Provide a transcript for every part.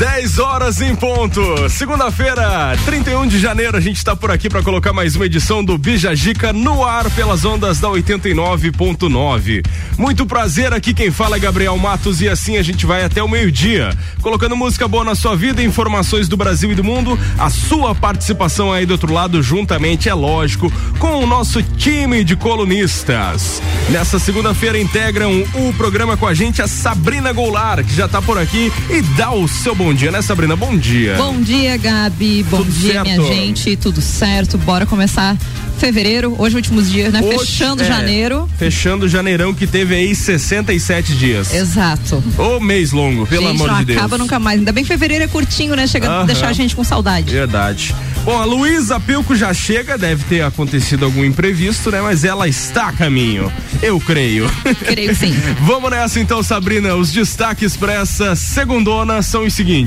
10 horas em ponto. Segunda-feira, 31 de janeiro, a gente está por aqui para colocar mais uma edição do Bijagica no ar pelas ondas da 89.9. Muito prazer, aqui quem fala é Gabriel Matos e assim a gente vai até o meio-dia, colocando música boa na sua vida, informações do Brasil e do mundo, a sua participação aí do outro lado, juntamente, é lógico, com o nosso time de colunistas. Nessa segunda-feira integram o programa com a gente a Sabrina Goulart, que já está por aqui e dá o seu bom bom dia, né, Sabrina? Bom dia. Bom dia, Gabi. Bom Tudo dia, certo? minha gente. Tudo certo? Bora começar fevereiro, hoje últimos dias, né? Hoje, fechando é, janeiro. Fechando janeirão que teve aí 67 dias. Exato. Ô mês longo, pelo gente, amor de Deus. acaba nunca mais. Ainda bem que fevereiro é curtinho, né? Chega a deixar a gente com saudade. Verdade. Bom, a Luísa Pilco já chega, deve ter acontecido algum imprevisto, né? Mas ela está a caminho. Eu creio. Creio sim. Vamos nessa então, Sabrina. Os destaques para essa segundona são os seguintes.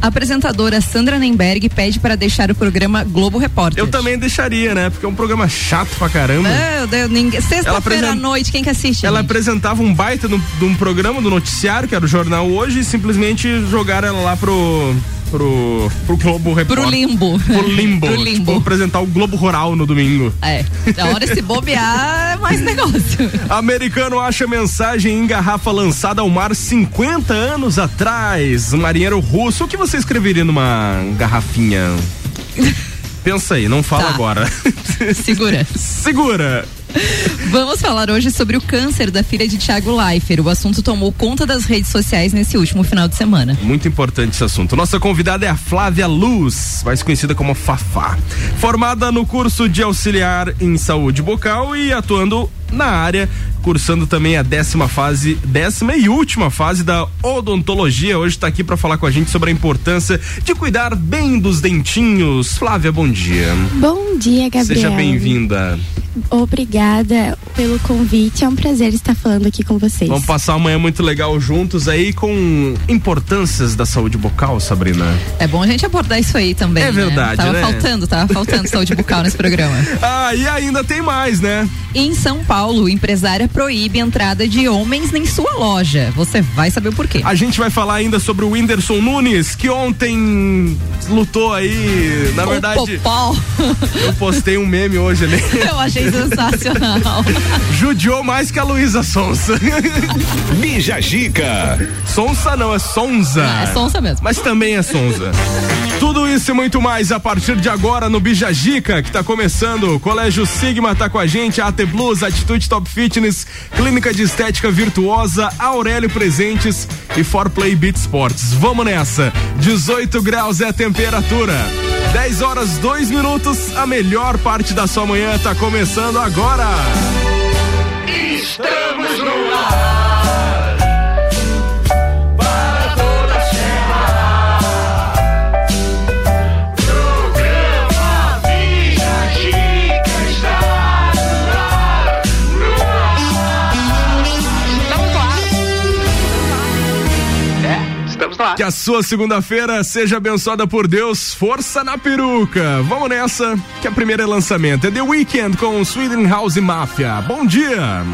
A apresentadora Sandra Nemberg pede para deixar o programa Globo Repórter. Eu também deixaria, né? Porque é um programa chato pra caramba. Meu Deus, ninguém. Sexta-feira à noite, quem que assiste? Ela gente? apresentava um baita de um programa do noticiário, que era o jornal hoje, e simplesmente jogaram ela lá pro pro, pro Globo Repórter. Pro limbo. Pro limbo. pro limbo. Tipo, apresentar o Globo Rural no domingo. É. A hora se bobear é mais negócio. Americano acha mensagem em garrafa lançada ao mar 50 anos atrás. Marinheiro russo. O que você escreveria numa garrafinha? Pensa aí, não fala tá. agora. Segura. Segura. Vamos falar hoje sobre o câncer da filha de Tiago Leifert. O assunto tomou conta das redes sociais nesse último final de semana. Muito importante esse assunto. Nossa convidada é a Flávia Luz, mais conhecida como Fafá. Formada no curso de auxiliar em saúde bucal e atuando na área, cursando também a décima fase, décima e última fase da odontologia. Hoje está aqui para falar com a gente sobre a importância de cuidar bem dos dentinhos. Flávia, bom dia. Bom dia, Gabriel. Seja bem-vinda. Obrigada pelo convite. É um prazer estar falando aqui com vocês. Vamos passar uma manhã muito legal juntos aí com importâncias da saúde bucal, Sabrina. É bom a gente abordar isso aí também. É né? verdade, tava né? faltando, tava faltando saúde bucal nesse programa. Ah, e ainda tem mais, né? Em São Paulo, empresária proíbe entrada de homens em sua loja. Você vai saber o porquê. A gente vai falar ainda sobre o Whindersson Nunes, que ontem lutou aí, na o verdade. Popó. Eu postei um meme hoje ali. Eu achei sensacional. Judiou mais que a Luísa Sonsa. Bija Gica. Sonsa não, é Sonza. Não, é Sonsa mesmo. Mas também é Sonza. Tudo isso e muito mais a partir de agora no Bija Gica, que tá começando. O Colégio Sigma tá com a gente, AT Plus, Atitude Top Fitness, Clínica de Estética Virtuosa, Aurélio Presentes e For Play Beat Sports. Vamos nessa. 18 graus é a temperatura. 10 horas 2 minutos, a melhor parte da sua manhã tá começando agora. Estamos no ar. Que a sua segunda-feira seja abençoada por Deus. Força na peruca. Vamos nessa, que a primeira é lançamento. É The Weekend com Sweden House Mafia. Bom dia.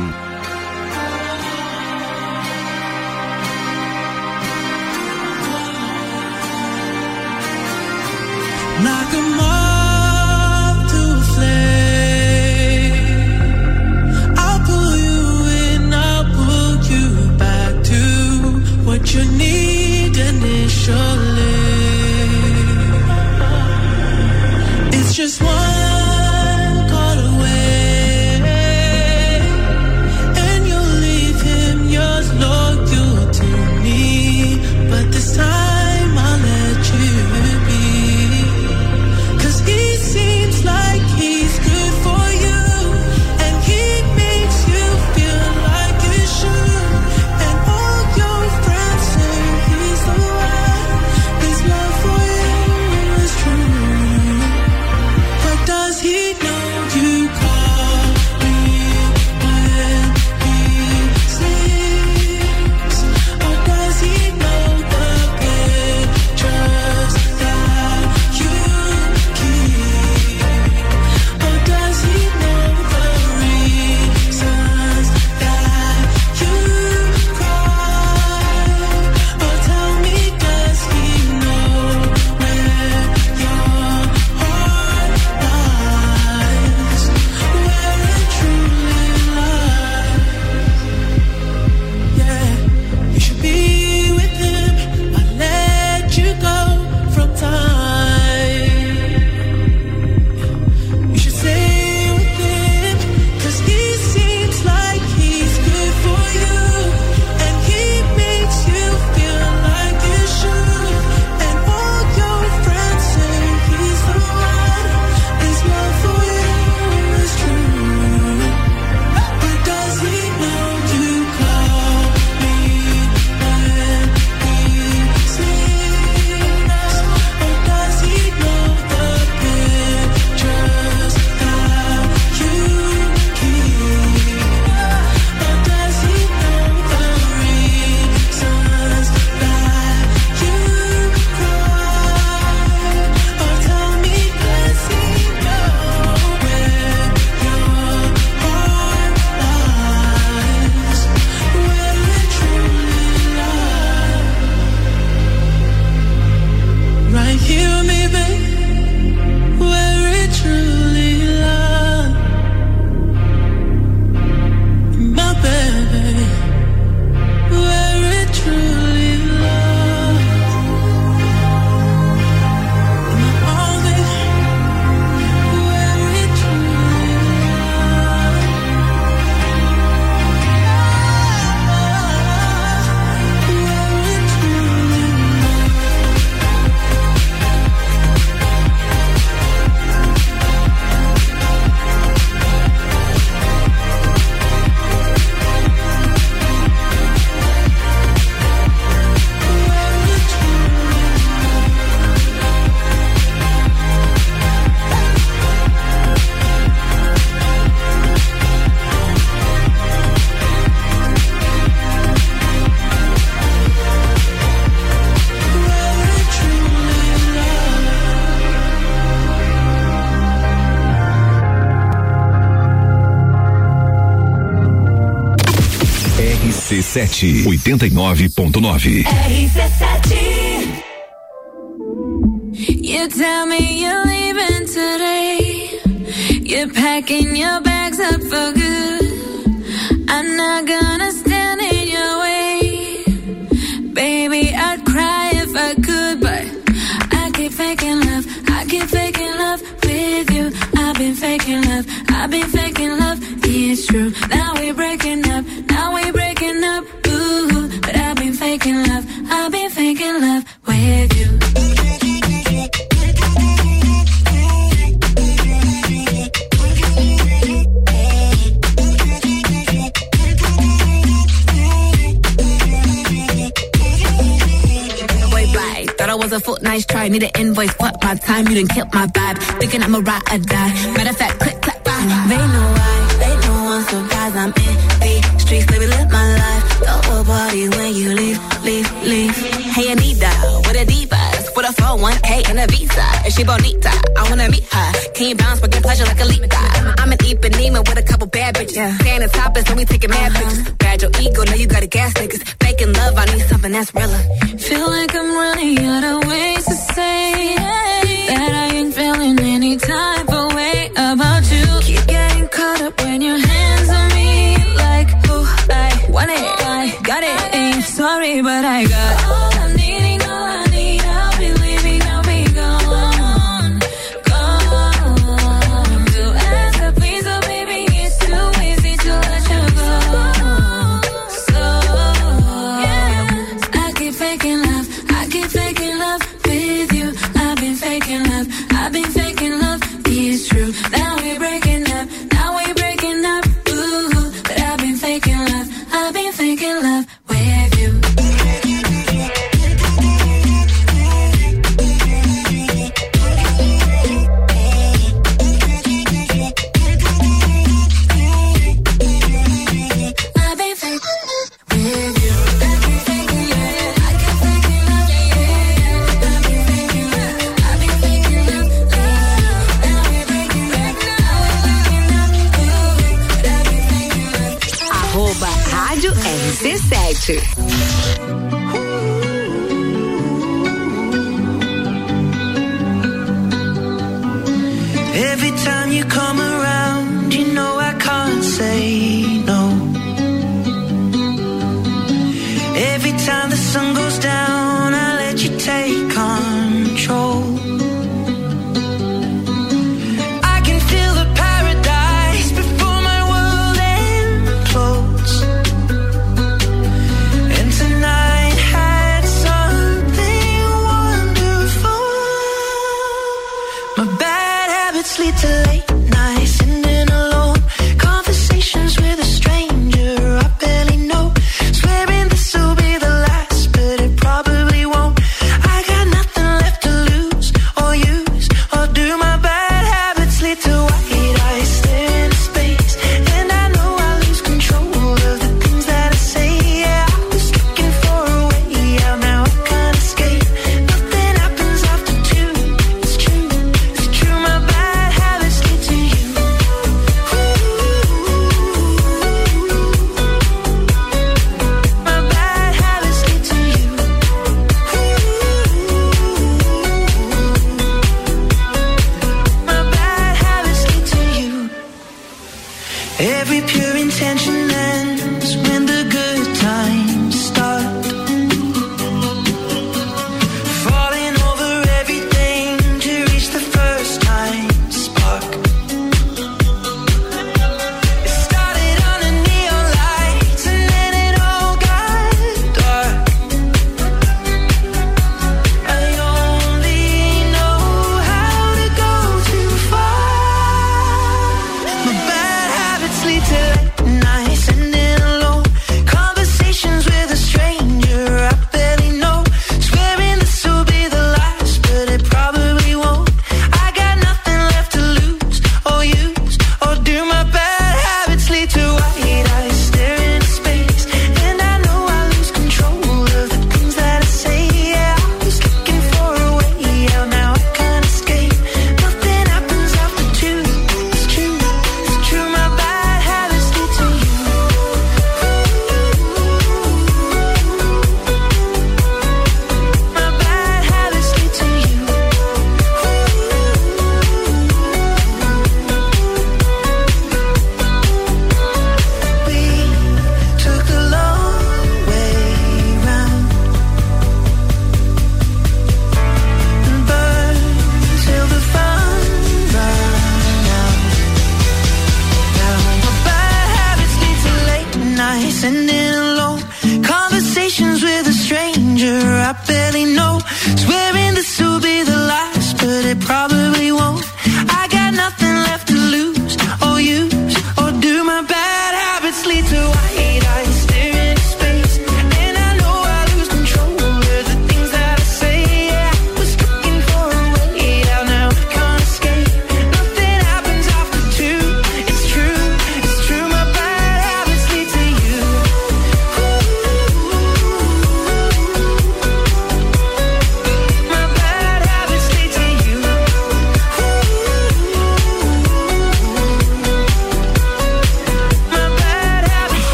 RC7 89.9. RC7 You tell me you're leaving today. You're packing your bags up for good. I'm not gonna stand in your way. Baby, I'd cry if I could, but I keep faking love. I keep faking love with you. I've been faking love. I've been faking love. It's true. Foot nice. Need an invoice, fuck my time. You didn't kill my vibe. Thinking I'm a ride or die. Matter of fact, click, clap, bye. They know why. They know I'm surprised. I'm in the streets, baby, live my life. Throw a party when you leave, leave, leave. Hey, Anita, with a divas. With a phone, 1K and a visa. And she bonita, I wanna meet her. Can you bounce, get pleasure like a leap I'm an Ipanema with a couple bad bitches. Yeah. Staying in topless, then we taking mad uh-huh. pictures. Bad your ego, now you gotta gas niggas. Making love, I need something that's realer. Feel like I'm running out of ways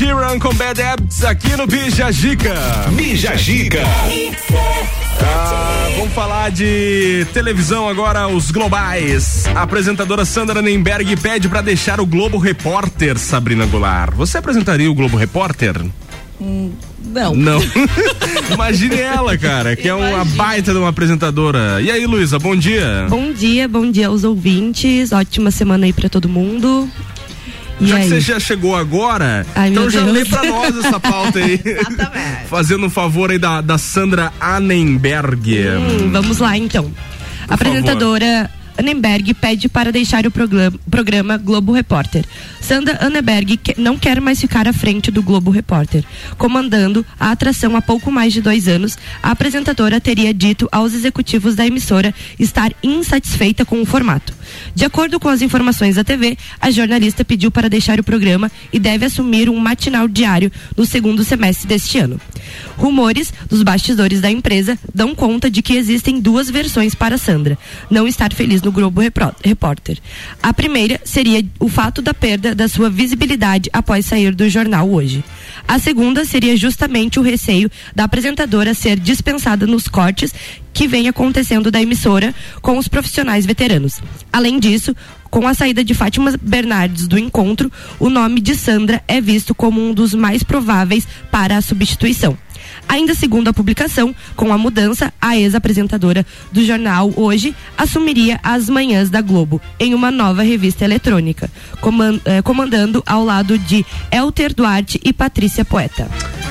Sheeran com Bad Habits aqui no Bija Gica. Bija Gica. Ah, vamos falar de televisão agora, os globais. A apresentadora Sandra Nemberg pede para deixar o Globo Repórter, Sabrina Goulart. Você apresentaria o Globo Repórter? Não. Não. Imagine ela, cara, que é uma baita de uma apresentadora. E aí, Luísa, bom dia. Bom dia, bom dia aos ouvintes. Ótima semana aí pra todo mundo. E já aí? que você já chegou agora, Ai, então já Deus. lê pra nós essa pauta aí. Fazendo um favor aí da, da Sandra Annenberg. Hum, vamos lá então. A apresentadora Annenberg pede para deixar o programa, Globo Repórter. Sandra Annenberg não quer mais ficar à frente do Globo Repórter. Comandando a atração há pouco mais de dois anos, a apresentadora teria dito aos executivos da emissora estar insatisfeita com o formato. De acordo com as informações da TV, a jornalista pediu para deixar o programa e deve assumir um matinal diário no segundo semestre deste ano. Rumores dos bastidores da empresa dão conta de que existem duas versões para Sandra não estar feliz no Globo Repórter. A primeira seria o fato da perda da sua visibilidade após sair do jornal hoje. A segunda seria justamente o receio da apresentadora ser dispensada nos cortes que vem acontecendo da emissora com os profissionais veteranos. Além disso, com a saída de Fátima Bernardes do encontro, o nome de Sandra é visto como um dos mais prováveis para a substituição. Ainda segundo a publicação, com a mudança, a ex-apresentadora do jornal Hoje assumiria as manhãs da Globo em uma nova revista eletrônica, eh, comandando ao lado de Elter Duarte e Patrícia Poeta.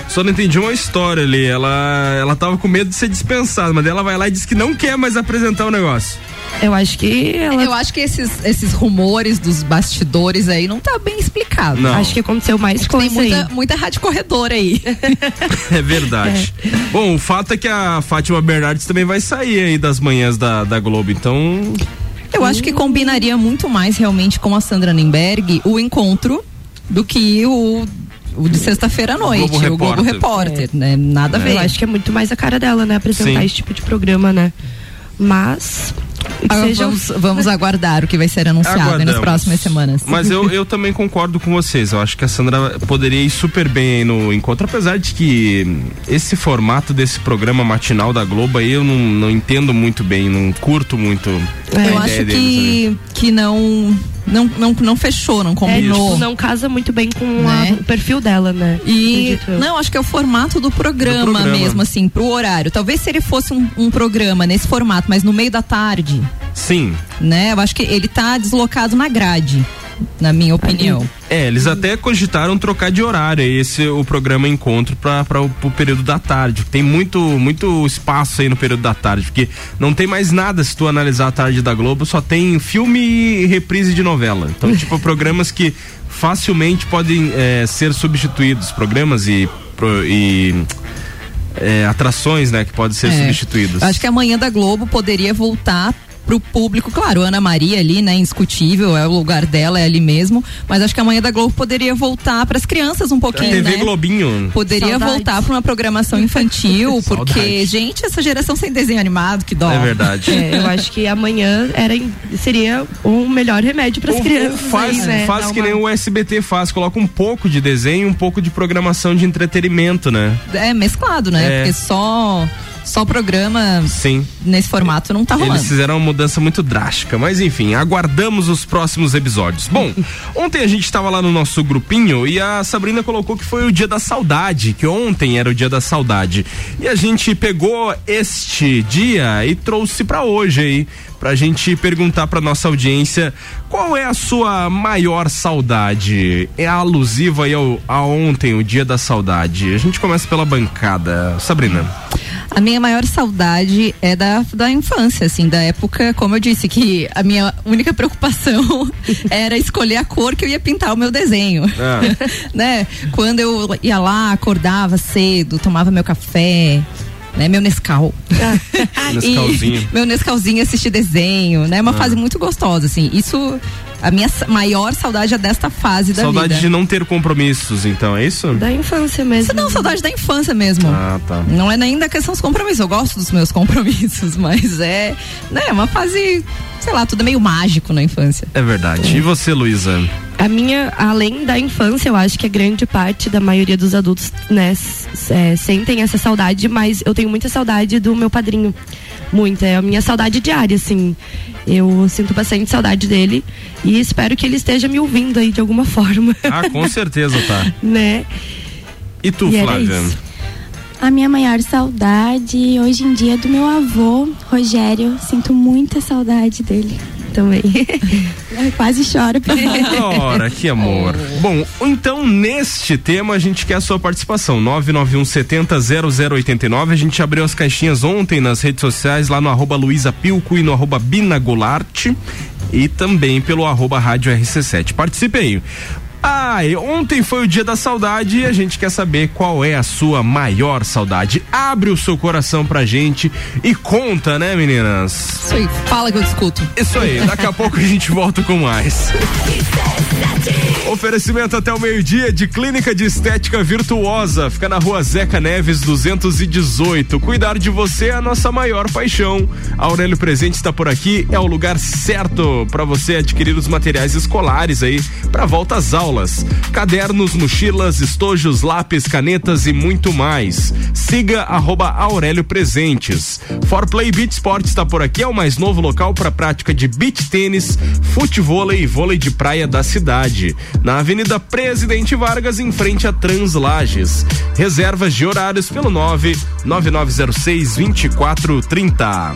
Só não entendi uma história ali. Ela, ela tava com medo de ser dispensada, mas ela vai lá e diz que não quer mais apresentar o negócio. Eu acho que ela. Eu acho que esses, esesses rumores dos bastidores aí não tá bem explicado. Não. Acho que aconteceu mais tem coisa aí. muita, muita rádio corredora aí. É verdade. Bom, o fato é que a Fátima Bernardes também vai sair aí das manhãs da, da Globo, então. Eu acho que combinaria muito mais realmente com a Sandra Nemberg o encontro do que o, o de sexta-feira à noite, Globo o Globo Repórter. Repórter, né? Nada a ver. Eu acho que é muito mais a cara dela, né? Apresentar Sim. esse tipo de programa, né? Mas. Ah, seja- vamos, vamos aguardar o que vai ser anunciado nas próximas semanas. Mas eu, eu também concordo com vocês. Eu acho que a Sandra poderia ir super bem aí no encontro, apesar de que esse formato desse programa matinal da Globo aí eu não, não entendo muito bem, não curto muito. a eu ideia acho deles, que, que não, não, não, não fechou, não É, combinou. tipo, não casa muito bem com a- Né? o perfil dela, né? E não, acho que é o formato do programa, Do programa. mesmo, assim, pro horário. Talvez se ele fosse um, um programa nesse formato, mas no meio da tarde, Sim. né? Eu acho que ele tá deslocado na grade, na minha opinião. É, eles até cogitaram trocar de horário esse o programa encontro para o período da tarde. Tem muito muito espaço aí no período da tarde, porque não tem mais nada se tu analisar a tarde da Globo, só tem filme e reprise de novela. Então, tipo, programas que facilmente podem é, ser substituídos, programas e pro- e é, atrações, né, que podem ser É. substituídas. Acho que a manhã da Globo poderia voltar pro público, claro, Ana Maria ali, né, indiscutível, é o lugar dela, é ali mesmo, mas acho que a manhã da Globo poderia voltar para as crianças um pouquinho, TV né? Globinho. Poderia Saudades. voltar para uma programação infantil, porque, Saudades. gente, essa geração sem desenho animado, que dó. É verdade. É, eu acho que amanhã era, seria o melhor remédio para as crianças. faz aí, né? faz que uma- nem o SBT faz, coloca um pouco de desenho, um pouco de programação de entretenimento, né? É mesclado, né? É. Porque só só programa Sim. nesse formato não tá rolando. Eles fizeram uma mudança muito drástica, mas enfim, aguardamos os próximos episódios. Bom, ontem a gente estava lá no nosso grupinho e a Sabrina colocou que foi o dia da saudade, que ontem era o dia da saudade. E a gente pegou este dia e trouxe pra hoje aí, pra gente perguntar pra nossa audiência qual é a sua maior saudade. É alusiva aí ao, a ontem, o dia da saudade. A gente começa pela bancada. Sabrina. A minha maior saudade é da, da infância, assim, da época, como eu disse, que a minha única preocupação era escolher a cor que eu ia pintar o meu desenho. Ah. né? Quando eu ia lá, acordava cedo, tomava meu café. Né, meu Nescau. Nescauzinho. E meu Nescauzinho assistir desenho, né? Uma Ah. fase muito gostosa, assim. Isso, a minha maior saudade é desta fase da Saudade vida. de não ter compromissos, então, é isso? Da infância mesmo. Não, saudade da infância mesmo. Ah, tá. Não é nem da questão dos compromissos. Eu gosto dos meus compromissos, mas é, né, uma fase, sei lá, tudo é meio mágico na infância. É verdade. E você, Luísa? a minha, além da infância, eu acho que a grande parte da maioria dos adultos, né, é, sentem essa saudade, mas eu tenho muita saudade do meu padrinho. Muita, é a minha saudade diária, assim. Eu sinto bastante saudade dele e espero que ele esteja me ouvindo aí de alguma forma, Ah, com certeza tá. né? E tu, E Flávia? A minha maior saudade hoje em dia é do meu avô, Rogério. Sinto muita saudade dele. Também. Eu quase choro. Ora, que amor. Bom, então neste tema a gente quer a sua participação. 991 70 0089. A gente abriu as caixinhas ontem nas redes sociais, lá no arroba Luísa Pilco e no arroba Bina Goulart. E também pelo arroba Rádio RC7. Participe aí. Ah, e ontem foi o dia da saudade e a gente quer saber qual é a sua maior saudade. Abre o seu coração pra gente e conta, né, meninas? Isso aí, fala que eu discuto. Isso aí, daqui a pouco a gente volta com mais. Oferecimento até o meio-dia de Clínica de Estética Virtuosa. Fica na rua Zeca Neves 218. Cuidar de você é a nossa maior paixão. A Aurélio Presente está por aqui, é o lugar certo para você adquirir os materiais escolares aí para volta às aulas. Cadernos, mochilas, estojos, lápis, canetas e muito mais. Siga arroba Aurélio Presentes. For Play Beach Sport está por aqui, é o mais novo local para prática de beach tênis, futevôlei e vôlei de praia da cidade. Na Avenida Presidente Vargas, em frente a Translages. Reservas de horários pelo 9 9906 2430.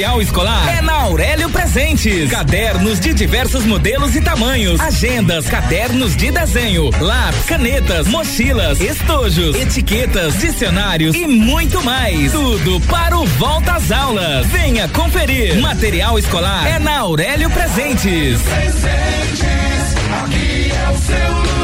escolar é na Aurélio Presentes. Cadernos de diversos modelos e tamanhos. Agendas, cadernos de desenho, lápis, canetas, mochilas, estojos, etiquetas, dicionários e muito mais. Tudo para o volta às aulas. Venha conferir. Material escolar é na Aurélio Presentes. Aqui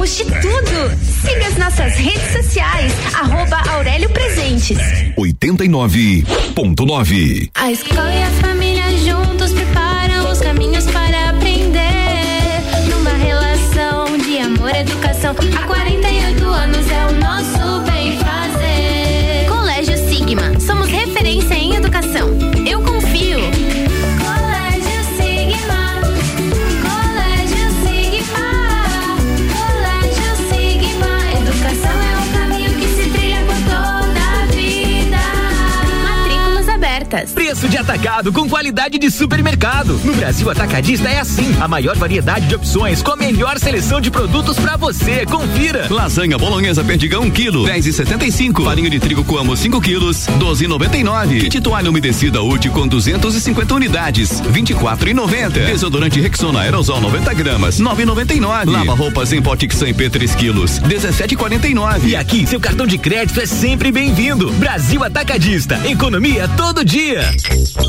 temos de tudo. Siga as nossas redes sociais, arroba Aurélio Presentes. 89.9. A escola e a família juntos preparam os caminhos para aprender. Numa relação de amor e educação. Há Com qualidade de supermercado. No Brasil Atacadista é assim. A maior variedade de opções com a melhor seleção de produtos pra você. Confira. Lasanha bolonhesa perdigão 1 quilo, 10 e 75. Farinha de trigo coamo 5 quilos, 12 e 99. Kit toalha umedecida útil com 250 unidades, 24 e 90. Desodorante Rexona aerosol 90 gramas, 9 e 99. Lava roupas em Potixan IP 3 quilos, 17 e 49. E aqui, seu cartão de crédito é sempre bem-vindo. Brasil Atacadista. Economia todo dia.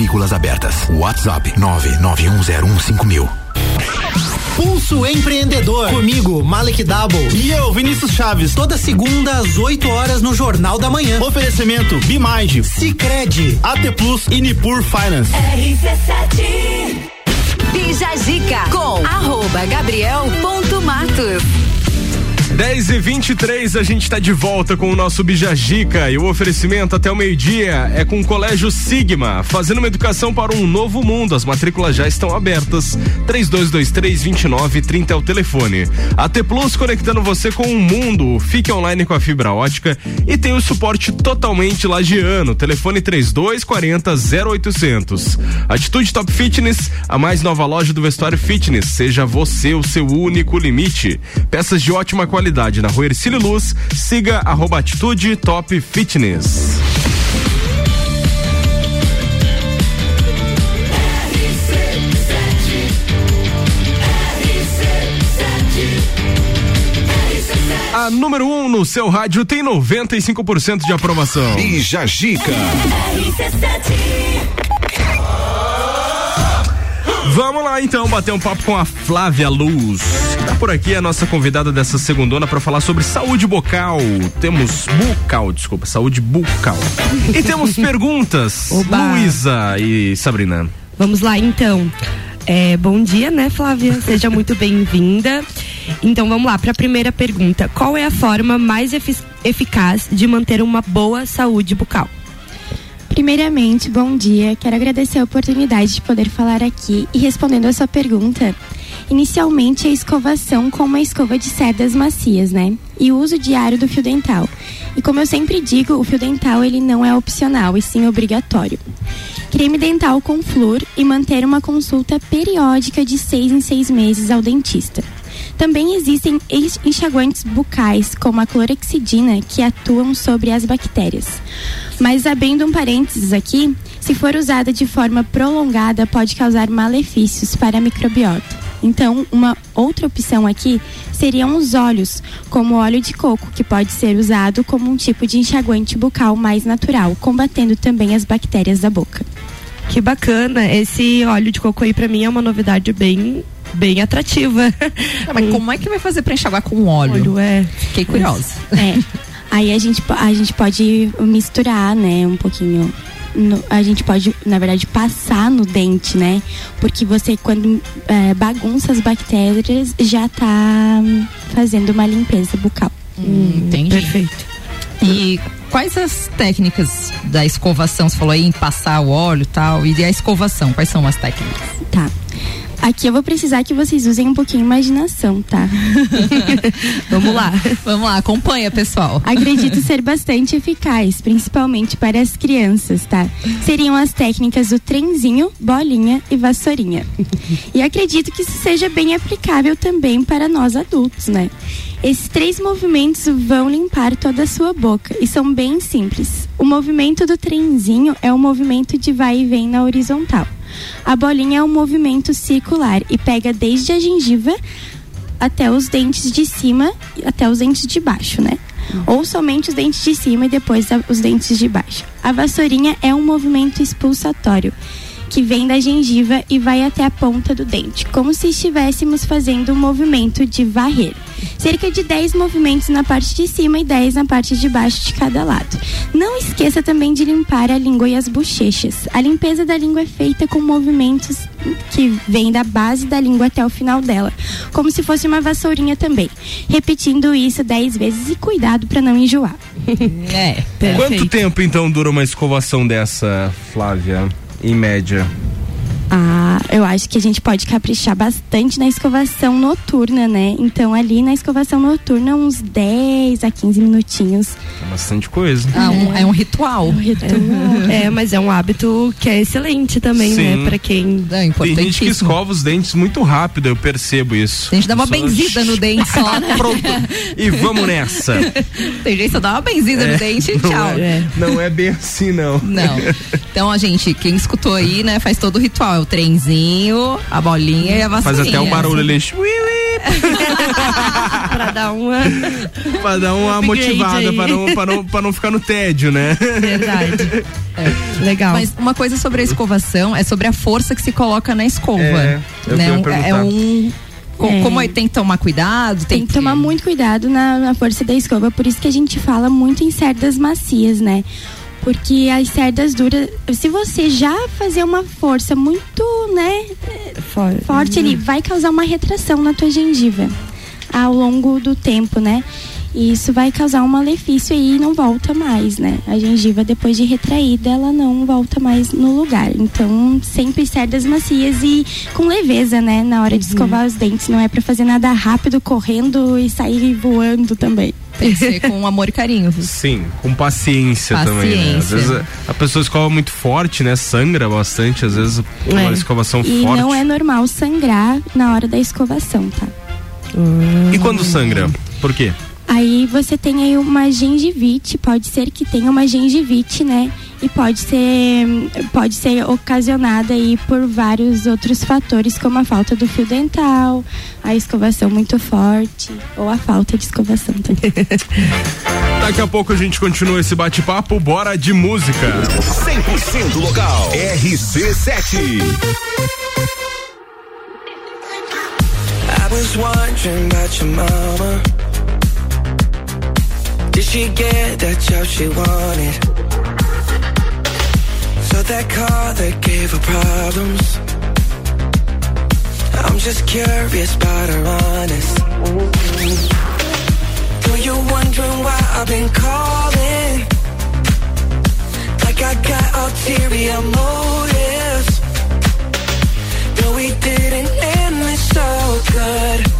Matrículas abertas. WhatsApp 991015000. Pulso Empreendedor. Comigo, Malek Double. E eu, Vinícius Chaves. Toda segunda às 8 horas no Jornal da Manhã. Oferecimento Bimage, Cicred, AT Plus e Nipur Finance. RC7 Bija Zica com arroba gabriel.matos 10 e 23 a gente está de volta com o nosso Bijagica e o oferecimento até o meio-dia é com o Colégio Sigma, fazendo uma educação para um novo mundo. As matrículas já estão abertas. 3223-2930 é o telefone. AT Plus conectando você com o mundo. Fique online com a fibra ótica e tem o suporte totalmente lagiano. Telefone 3240 0800. Atitude Top Fitness, a mais nova loja do vestuário fitness. Seja você o seu único limite. Peças de ótima qualidade na rua Ercílio Luz. Siga arroba Atitude Top Fitness. A número 1 um no seu rádio tem 95% de aprovação. Bija Gica. Vamos lá então bater um papo com a Flávia Luz. Tá por aqui a nossa convidada dessa segundona para falar sobre saúde bucal. Temos bucal, desculpa, saúde bucal. E temos perguntas. Luísa e Sabrina. Vamos lá então. É, bom dia, né, Flávia? Seja muito bem-vinda. Então vamos lá para a primeira pergunta. Qual é a forma mais efi- eficaz de manter uma boa saúde bucal? Primeiramente, bom dia. Quero agradecer a oportunidade de poder falar aqui e respondendo a sua pergunta. Inicialmente, a escovação com uma escova de cerdas macias, né? E o uso diário do fio dental. E como eu sempre digo, o fio dental ele não é opcional, e sim obrigatório. Creme dental com flúor e manter uma consulta periódica de seis em seis meses ao dentista. Também existem ex- enxaguantes bucais, como a clorexidina, que atuam sobre as bactérias. Mas abrindo um parênteses aqui, se for usada de forma prolongada, pode causar malefícios para a microbiota. Então, uma outra opção aqui seriam os óleos, como óleo de coco, que pode ser usado como um tipo de enxaguante bucal mais natural, combatendo também as bactérias da boca. Que bacana. Esse óleo de coco aí pra mim é uma novidade bem bem atrativa. mas como é que vai fazer pra enxaguar com óleo? Óleo, é. Fiquei curiosa. É. Aí a gente, a gente pode misturar, né, um pouquinho. no- a gente pode, na verdade, passar no dente, né? Porque você, quando é, bagunça as bactérias, já tá fazendo uma limpeza bucal. Hum, entendi. Perfeito. E quais as técnicas da escovação? Você falou aí em passar o óleo e tal. E a escovação, quais são as técnicas? Tá. Aqui eu vou precisar que vocês usem um pouquinho de imaginação, tá? Vamos lá. Vamos lá, acompanha, pessoal. Acredito ser bastante eficaz, principalmente para as crianças, tá? Seriam as técnicas do trenzinho, bolinha e vassourinha. E acredito que isso seja bem aplicável também para nós adultos, né? Esses três movimentos vão limpar toda a sua boca e são bem simples. O movimento do trenzinho é o movimento de vai e vem na horizontal. A bolinha é um movimento circular e pega desde a gengiva até os dentes de cima e até os dentes de baixo, né? Ou somente os dentes de cima e depois os dentes de baixo. A vassourinha é um movimento expulsatório que vem da gengiva e vai até a ponta do dente, como se estivéssemos fazendo um movimento de varrer. Cerca de 10 movimentos na parte de cima e 10 na parte de baixo de cada lado. Não esqueça também de limpar a língua e as bochechas. A limpeza da língua é feita com movimentos que vêm da base da língua até o final dela, como se fosse uma vassourinha também. Repetindo isso 10 vezes e cuidado para não enjoar. É. Quanto tempo então dura uma escovação dessa, Flávia? Em média. Ah, eu acho que a gente pode caprichar bastante na escovação noturna, né? Então, ali na escovação noturna, uns 10 a 15 minutinhos. É bastante coisa. Ah, um- é um ritual. É, mas é um hábito que é excelente também, Sim. né? Pra quem. É Tem gente que escova os dentes muito rápido, eu percebo isso. Tem gente que dá uma Só- benzida no dente só, né? Pronto. E vamos nessa. Tem gente que só dá uma benzida É, no dente e não tchau. é- Não é bem assim, não. Não. Então, a gente, quem escutou aí, né, faz todo o ritual. É o trenzinho, a bolinha e a Faz vassourinha. até o barulho ali. Ui, ui, pra dar uma. pra dar uma motivada, pra não, pra, não, pra não ficar no tédio, né? Verdade. Legal. Mas uma coisa sobre a escovação é sobre a força que se coloca na escova. É, né? Um- é um. É. Como tem que tomar cuidado? Tem que tomar muito cuidado na, na força da escova, por isso que a gente fala muito em cerdas macias, né? Porque as cerdas duras, se você já fazer uma força muito, né, forte ali, vai causar uma retração na tua gengiva ao longo do tempo, né? E isso vai causar um malefício aí e não volta mais, né? A gengiva, depois de retraída, ela não volta mais no lugar. Então, sempre cerdas macias e com leveza, né? Na hora de escovar os dentes. Não é pra fazer nada rápido, correndo e sair voando também. Tem que ser com amor e carinho. Sim, com paciência, também, né? Às Paciência. vezes a, a pessoa escova muito forte, né? Sangra bastante, às vezes uma É. escovação E forte. não é normal sangrar na hora da escovação, tá? E quando sangra? Por quê? Aí você tem aí uma gengivite, pode ser que tenha uma gengivite, né? E pode ser, pode ser ocasionada aí por vários outros fatores, como a falta do fio dental, a escovação muito forte, ou a falta de escovação também. Daqui a pouco a gente continua esse bate-papo, bora de música. 100% local. RC7. I was wondering about your mama. Did she get that job she wanted? So that car that gave her problems. I'm just curious about her honest. Though you're wondering why I've been calling. Like I got ulterior motives. Though we didn't end this so good.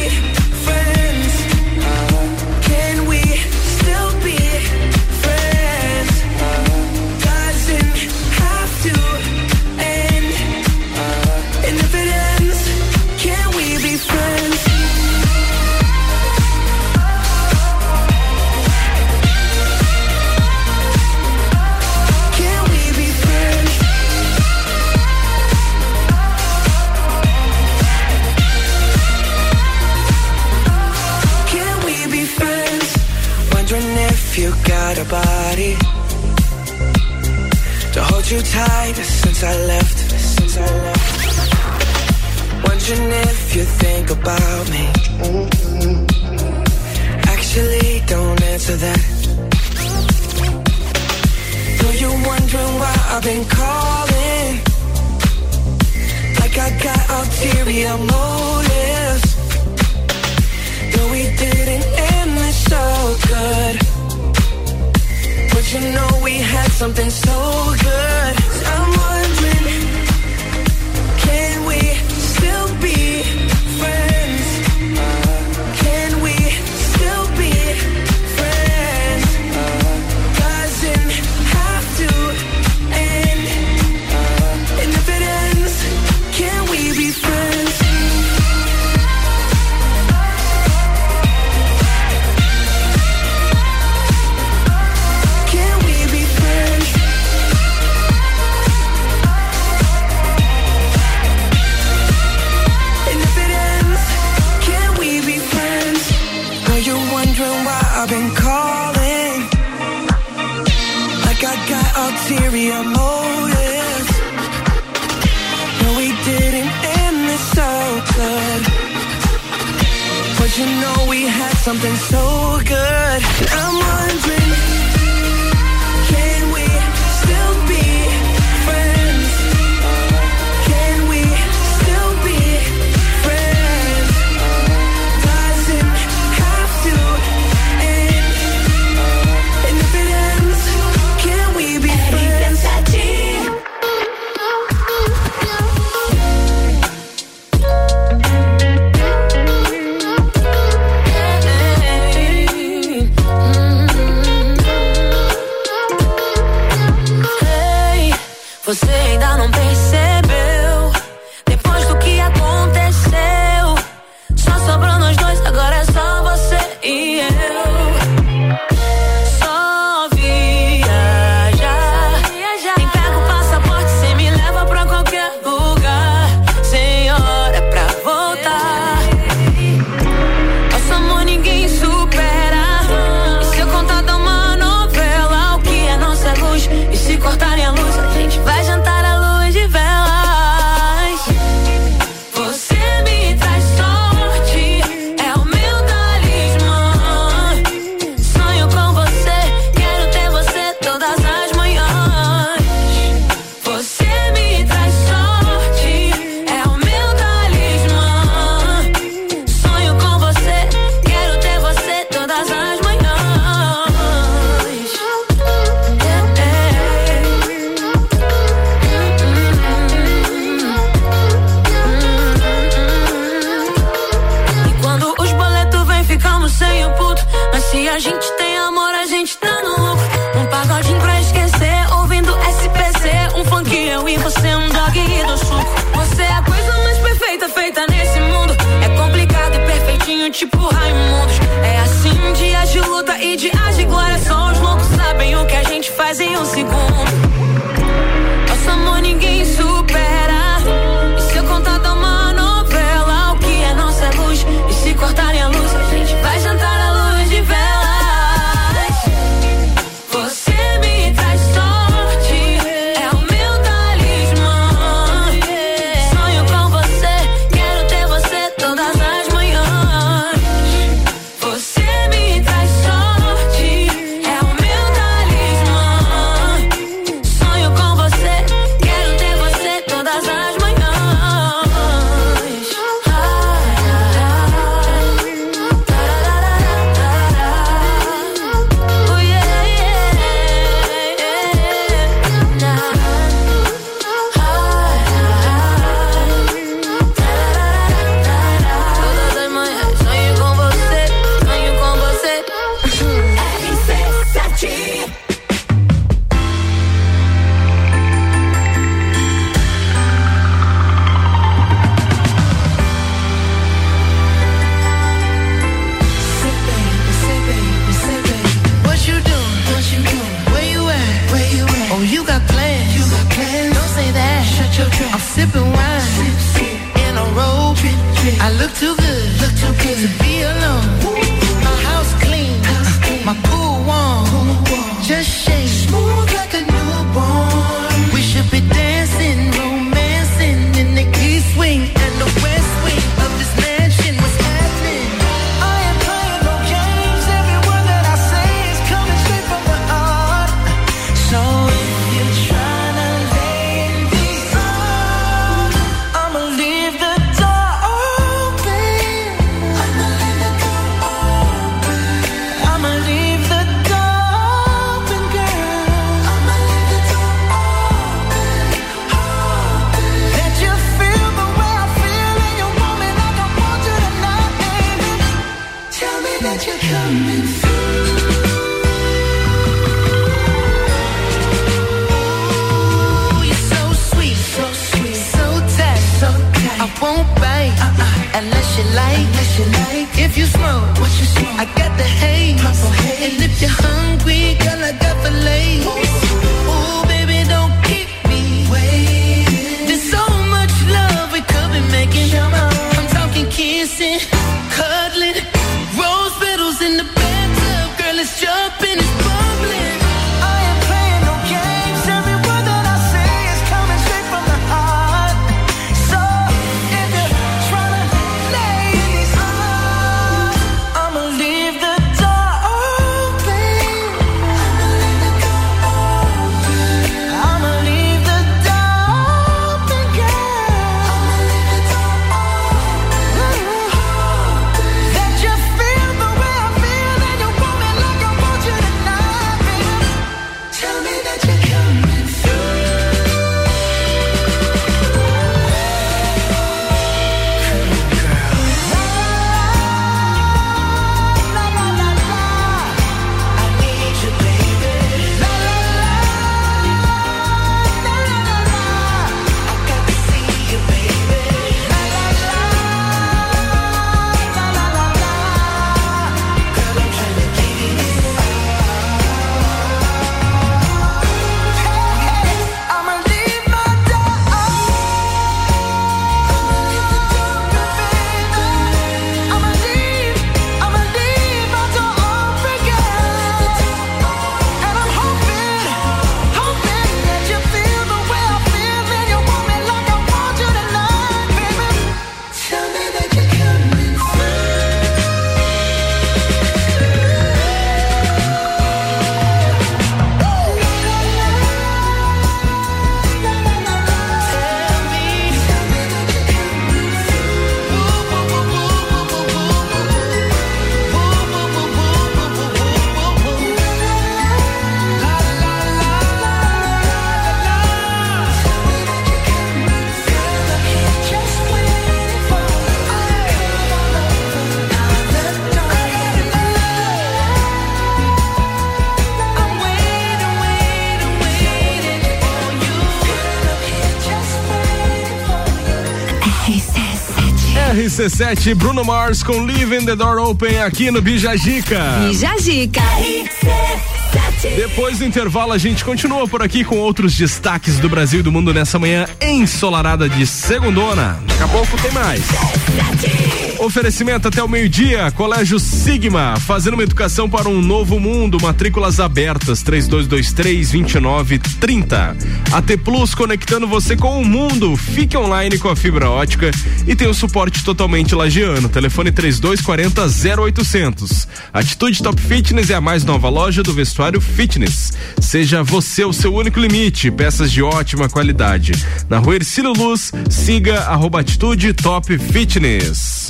got a body to hold you tight since I left. Since I left. Wondering if you think about me. Actually, don't answer that. Though you're wondering why I've been calling Like I got ulterior motives Though we didn't end this so good you know we had something so good RC7 Bruno Mars com Leaving the Door Open aqui no Bijagica. Bijagica. Depois do intervalo, a gente continua por aqui com outros destaques do Brasil e do mundo nessa manhã ensolarada de segundona. Daqui a pouco tem mais. Oferecimento até o meio-dia, Colégio Sigma, fazendo uma educação para um novo mundo, matrículas abertas, 3223-2930. AT Plus conectando você com o mundo. Fique online com a fibra ótica e tem o suporte totalmente lagiano. Telefone 3240 0800. Atitude Top Fitness é a mais nova loja do vestuário fitness. Seja você o seu único limite. Peças de ótima qualidade. Na rua Ercílio Luz, siga arroba Atitude Top Fitness.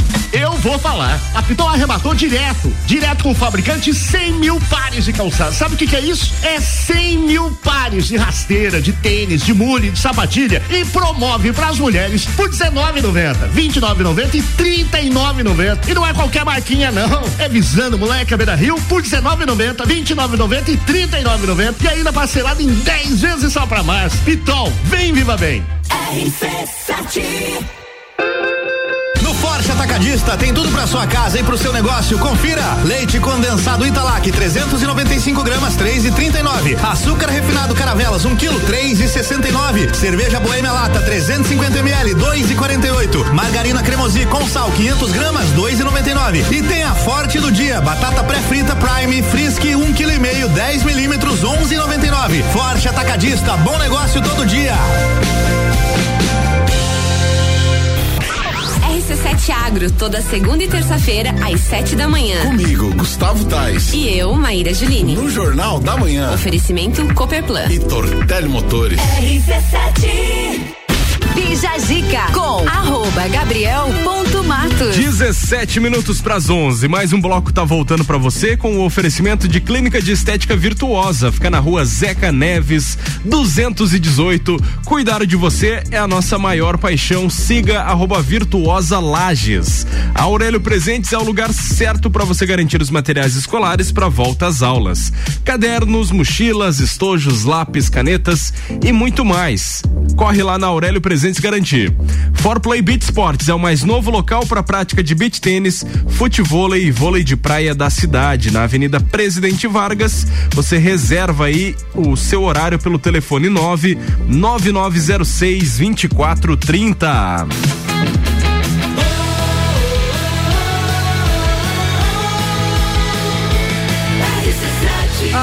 Eu vou falar. A Pitol arrematou direto, direto com o fabricante 100 mil pares de calçados. Sabe o que, que é isso? É 100 mil pares de rasteira, de tênis, de mule, de sapatilha e promove para as mulheres por R$19,90, R$29,90 e R$39,90. E não é qualquer marquinha, não. É visando moleque Beira Rio por R$19,90, R$29,90 e R$39,90 e ainda parcelado em 10 vezes só pra março. Pitol, vem viva bem. RC7 no Forte Atacadista tem tudo para sua casa e para o seu negócio. Confira: leite condensado Italac 395 gramas 3,39. Açúcar refinado Caravelas 1 kg 3,69. Cerveja Boêmia Lata 350 ml 2,48. Margarina Cremosi com sal 500 gramas 2,99. E tem a Forte do dia: batata pré-frita Prime Frisk 1 kg e meio 10 milímetros 11,99. Forte Atacadista, bom negócio todo dia. RC7 Agro, toda segunda e terça-feira, às sete da manhã. Comigo, Gustavo Tais. E eu, Maíra Juline. No Jornal da Manhã. Oferecimento Cooperplan. E Tortelli Motores. RC7 Bija com arroba Gabriel ponto Matos. 17 minutos para as 11. Mais um bloco tá voltando para você com o oferecimento de Clínica de Estética Virtuosa. Fica na rua Zeca Neves, 218. Cuidar de você é a nossa maior paixão. Siga arroba Virtuosa Lages. Aurélio Presentes é o lugar certo para você garantir os materiais escolares para volta às aulas. Cadernos, mochilas, estojos, lápis, canetas e muito mais. Corre lá na Aurélio Presentes garantir. For Play Beach Sports é o mais novo local para prática de beach tênis, futevôlei e vôlei de praia da cidade, na Avenida Presidente Vargas. Você reserva aí o seu horário pelo telefone 9 9906 2430.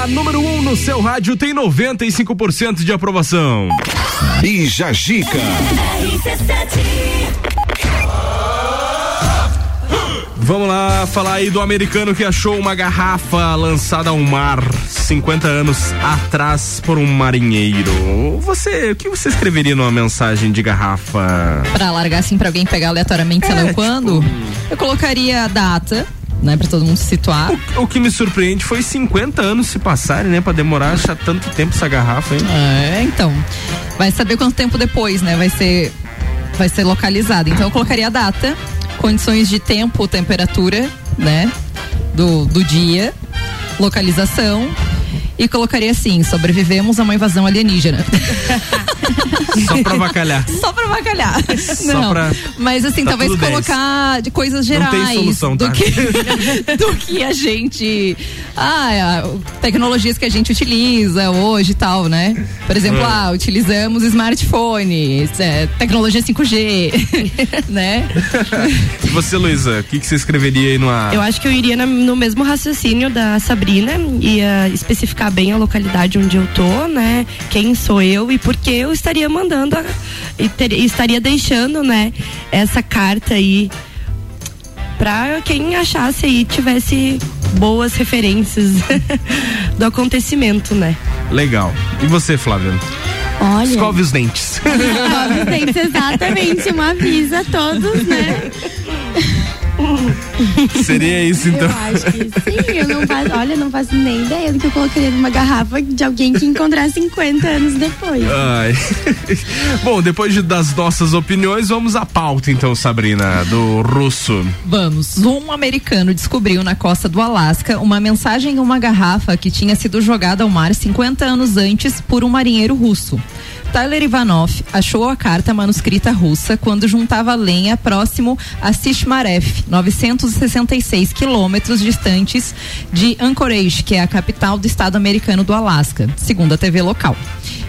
Número 1 um no seu rádio tem 95% de aprovação. Bija Gica. Vamos lá, falar aí do americano que achou uma garrafa lançada ao mar 50 anos atrás por um marinheiro. Você, o que você escreveria numa mensagem de garrafa? Pra largar assim pra alguém pegar aleatoriamente, sei lá É, quando, eu colocaria a data, né, pra todo mundo se situar. O que me surpreende foi 50 anos se passarem, né? Pra demorar achar tanto tempo essa garrafa, hein? É, então. Vai saber quanto tempo depois, né? Vai ser vai ser localizado. Então eu colocaria a data, condições de tempo, temperatura, né? Do, do dia, localização e colocaria assim: sobrevivemos a uma invasão alienígena. Só pra avacalhar. Só pra avacalhar. Só Não. pra- Mas assim, tá talvez tudo 10. colocar de coisas Não gerais. tem solução, do tá? que do que a gente. Ah, é, tecnologias que a gente utiliza hoje e tal, né? Por exemplo, É. ah, utilizamos smartphones, é, tecnologia 5G, né? E você, Luísa, o que, que você escreveria aí numa. Eu acho que eu iria na- no mesmo raciocínio da Sabrina, ia especificar bem a localidade onde eu tô, né? Quem sou eu e por que eu estaria mandando a- e ter- estaria deixando, né, essa carta aí pra quem achasse aí tivesse boas referências do acontecimento, né? Legal. E você, Flávia? Olha. Escove os dentes. Escove os dentes, exatamente. Um aviso a todos, né? Seria isso, então. Eu acho que sim, eu não faço, olha, eu não faço nem ideia do que eu colocaria numa garrafa de alguém que encontrar 50 anos depois. Ai. Bom, depois de- das nossas opiniões, vamos à pauta, então, Sabrina, do russo. Vamos. Um americano descobriu na costa do Alasca uma mensagem em uma garrafa que tinha sido jogada ao mar 50 anos antes por um marinheiro russo. Tyler Ivanov achou a carta manuscrita russa quando juntava lenha próximo a Sishmarev, 966 quilômetros distantes de Anchorage, que é a capital do estado americano do Alasca, segundo a TV local.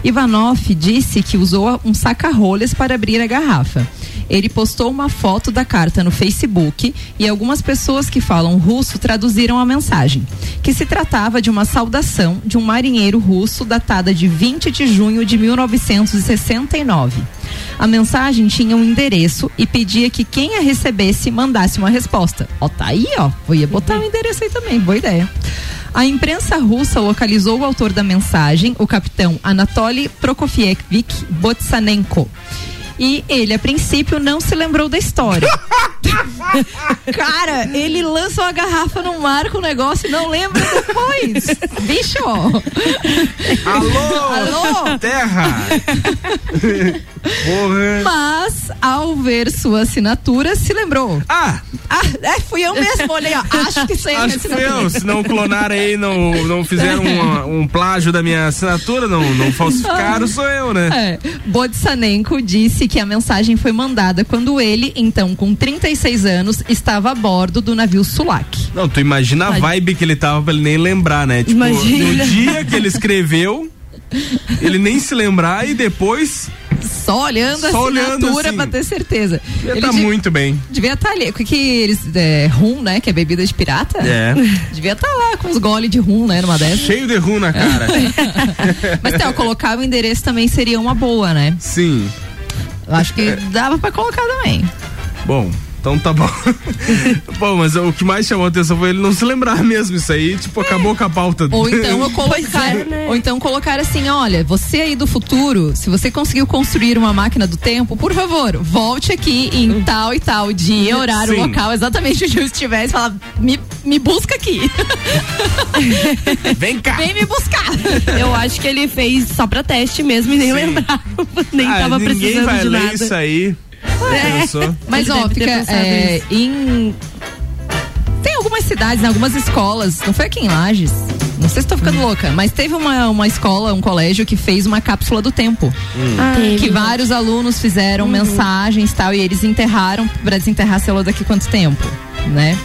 Ivanov disse que usou um saca-rolhas para abrir a garrafa. Ele postou uma foto da carta no Facebook e algumas pessoas que falam russo traduziram a mensagem, que se tratava de uma saudação de um marinheiro russo datada de 20 de junho de 1969. A mensagem tinha um endereço e pedia que quem a recebesse mandasse uma resposta. Ó, tá aí, ó. Eu ia botar o endereço aí também, boa ideia. A imprensa russa localizou o autor da mensagem, o capitão Anatoly Prokofievich Botsanenko. E ele, a princípio, não se lembrou da história. Cara, ele lança uma garrafa no mar com o negócio e não lembra depois. Bicho! Alô! Alô? Terra! Porra! Mas, ao ver sua assinatura, se lembrou. Ah! Ah, é, fui eu mesmo, olhei, ó. Acho que minha Acho que assinatura. eu. Se não clonaram aí, não, não fizeram um, um plágio da minha assinatura, não, não falsificaram, sou eu, né? É. Bodsanenko disse que a mensagem foi mandada quando ele, então com 36 anos, estava a bordo do navio Sulak. Não, tu imagina a vibe que ele tava pra ele nem lembrar, né? Tipo, Imagina. no dia que ele escreveu, ele nem se lembrar e depois. Só olhando a Só olhando, assinatura assim. pra ter certeza. Ele Ele tá muito bem. Devia estar ali. O que, que eles. É, rum, né? Que é bebida de pirata? É. Devia estar lá com os gole de rum, né? Numa dessas. Cheio de rum na cara. Mas, Théo, colocar o endereço também seria uma boa, né? Sim. Eu acho que dava pra colocar também. Bom, então tá bom. bom, mas o que mais chamou a atenção foi ele não se lembrar mesmo. Isso aí, tipo, acabou com a pauta. Ou então eu colocar, é, né? ou então colocar assim, olha, você aí do futuro, se você conseguiu construir uma máquina do tempo, por favor, volte aqui em tal e tal dia, horário, Sim. local, exatamente onde eu estiver e fala, me, me busca aqui. Vem cá. Vem me buscar. Eu acho que ele fez só pra teste mesmo e nem lembrava, nem Ah, tava ninguém precisando vai de ler nada. isso aí. É. Pensou? Mas ó, fica pensado é, em algumas cidades, né, algumas escolas, não foi aqui em Lages. Não sei se tô ficando louca, mas teve uma, uma escola, um colégio que fez uma cápsula do tempo. Ah, que teve. vários alunos fizeram mensagens e tal, e eles enterraram pra desenterrar a célula daqui quanto tempo, né?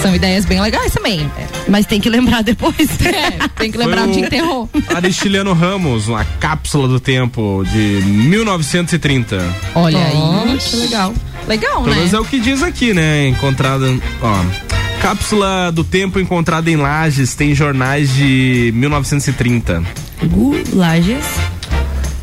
São ideias bem legais também. Mas tem que lembrar depois. É, tem que lembrar Foi onde enterrou. Aristiliano Ramos, uma cápsula do tempo de 1930. Olha Oh, aí. que legal. Legal, Pelo né? menos é o que diz aqui, né? Encontrada. Ó. Cápsula do tempo encontrada em Lages tem jornais de 1930. Lages.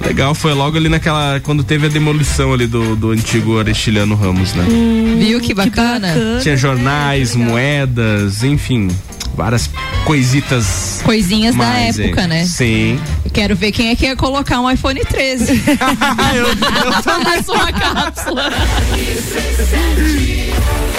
Legal, foi logo ali naquela. Quando teve a demolição ali do, do antigo Aristiliano Ramos, né? Hum, Viu que bacana? que bacana? Tinha jornais, é moedas, enfim, várias coisitas. Coisinhas mais, da época, é. né? Sim. Quero ver quem é que ia colocar um iPhone 13. eu, eu também. Na sua cápsula.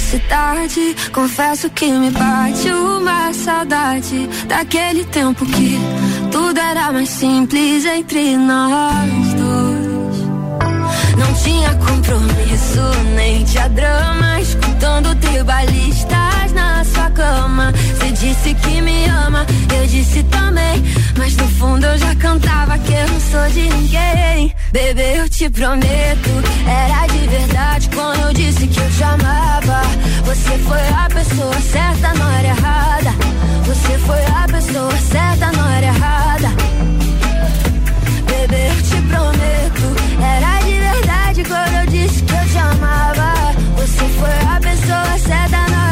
cidade. Confesso que me bate uma saudade daquele tempo que tudo era mais simples entre nós dois. Não tinha compromisso nem tinha drama, escutando tribalistas cama. Você disse que me ama, eu disse também. Mas no fundo eu já cantava que eu não sou de ninguém. Bebê, eu te prometo, era de verdade quando eu disse que eu te amava. Você foi a pessoa certa na hora errada. Você foi a pessoa certa na hora errada. Bebê, eu te prometo, era de verdade quando eu disse que eu te amava. Você foi a pessoa certa na hora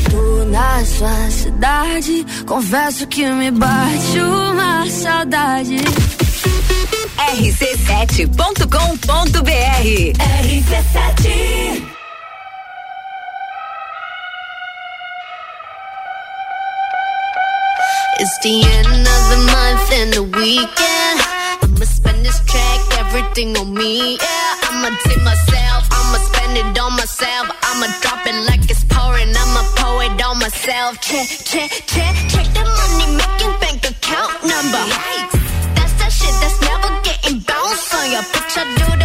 tô na sua cidade, confesso que me bate uma saudade. rc7.com.br RC7 It's the end of the month and the weekend. I'ma spend this track, everything on me. Yeah, I'ma tip myself, I'ma spend it on myself. I'ma drop it like it's pouring, I'ma pour it on myself. Check, check, check, check the money making bank account number. That's that shit that's never getting bounced on ya. Bitch, I do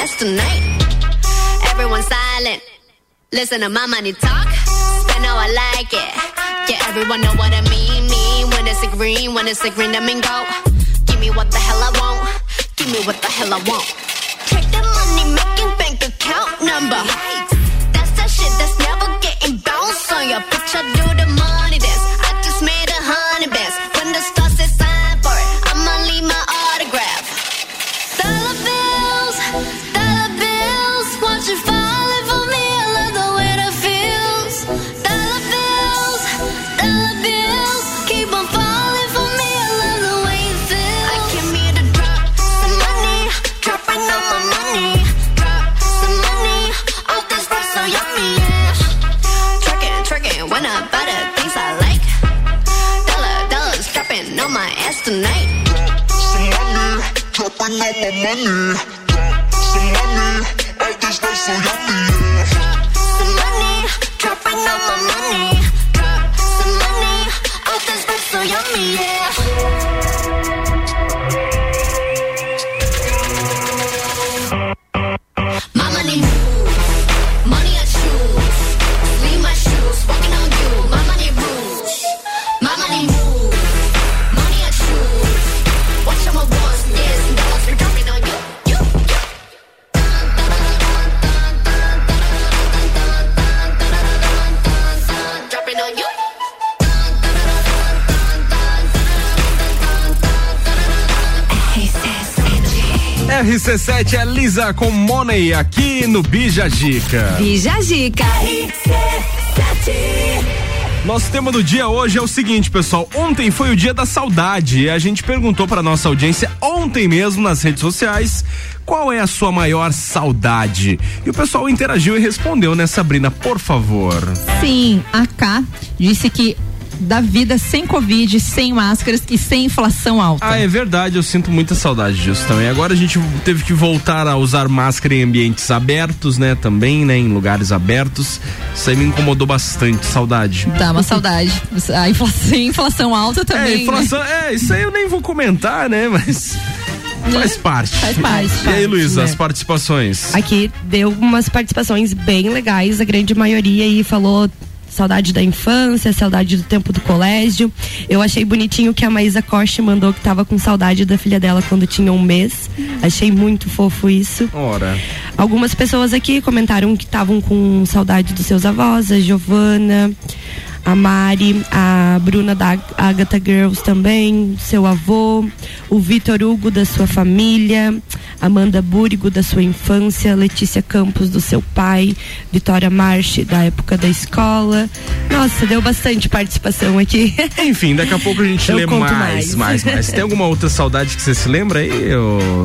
on tonight. Everyone silent. Listen to my money talk. Spend how I like it. Yeah, everyone know what I mean. Mean when it's a green, when it's a green, I mean go. Give me what the hell I want. Give me what the hell I want. Check the money making bank account number. That's that shit that's never getting bounced on ya. Bitch, I do on tonight. Some money, dropping all my money. Some money, so yummy, yeah. Some money, dropping all my money. Some money, so yummy, yeah. RC7 é Lisa com Money aqui no Bija Gica. Bija Gica. Nosso tema do dia hoje é o seguinte, pessoal. Ontem foi o dia da saudade e a gente perguntou para nossa audiência ontem mesmo nas redes sociais qual é a sua maior saudade. E o pessoal interagiu e respondeu, né, Sabrina? Por favor. Sim, a K disse que da vida sem Covid, sem máscaras e sem inflação alta. Ah, é verdade, eu sinto muita saudade disso também. Agora a gente teve que voltar a usar máscara em ambientes abertos, né? Também, né? Em lugares abertos. Isso aí me incomodou bastante, saudade. Dá uma saudade. A inflação, inflação alta também. É, inflação, né? é, isso aí eu nem vou comentar, né? Mas. Faz parte. Faz parte. E aí, Luísa, né? as participações? Aqui deu umas participações bem legais, a grande maioria aí falou saudade da infância, saudade do tempo do colégio. Eu achei bonitinho que a Maísa Costa mandou que tava com saudade da filha dela quando tinha um mês. Achei muito fofo isso. Ora. Algumas pessoas aqui comentaram que estavam com saudade dos seus avós, a Giovana, a Mari, a Bruna da Agatha Girls também, seu avô, o Vitor Hugo da sua família, Amanda Búrigo da sua infância, Letícia Campos do seu pai, Vitória Marche da época da escola. Nossa, deu bastante participação aqui. Enfim, daqui a pouco a gente Eu lê mais, mais. mais, mais. Tem alguma outra saudade que você se lembra aí,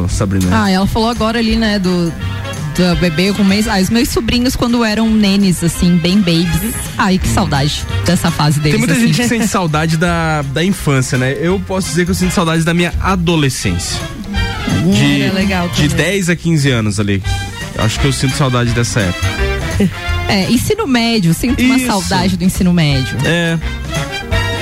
Sabrina? Ah, ela falou agora ali, né, do, do bebê com mês. Ah, os meus sobrinhos quando eram nenes, assim, bem babies. Ai, que saudade dessa fase deles. Tem muita assim. gente que sente saudade da, da infância, né? Eu posso dizer que eu sinto saudade da minha adolescência. De, Era legal de também. 10 a 15 anos ali. Acho que eu sinto saudade dessa época. É, ensino médio, sinto uma Isso. saudade do ensino médio. É.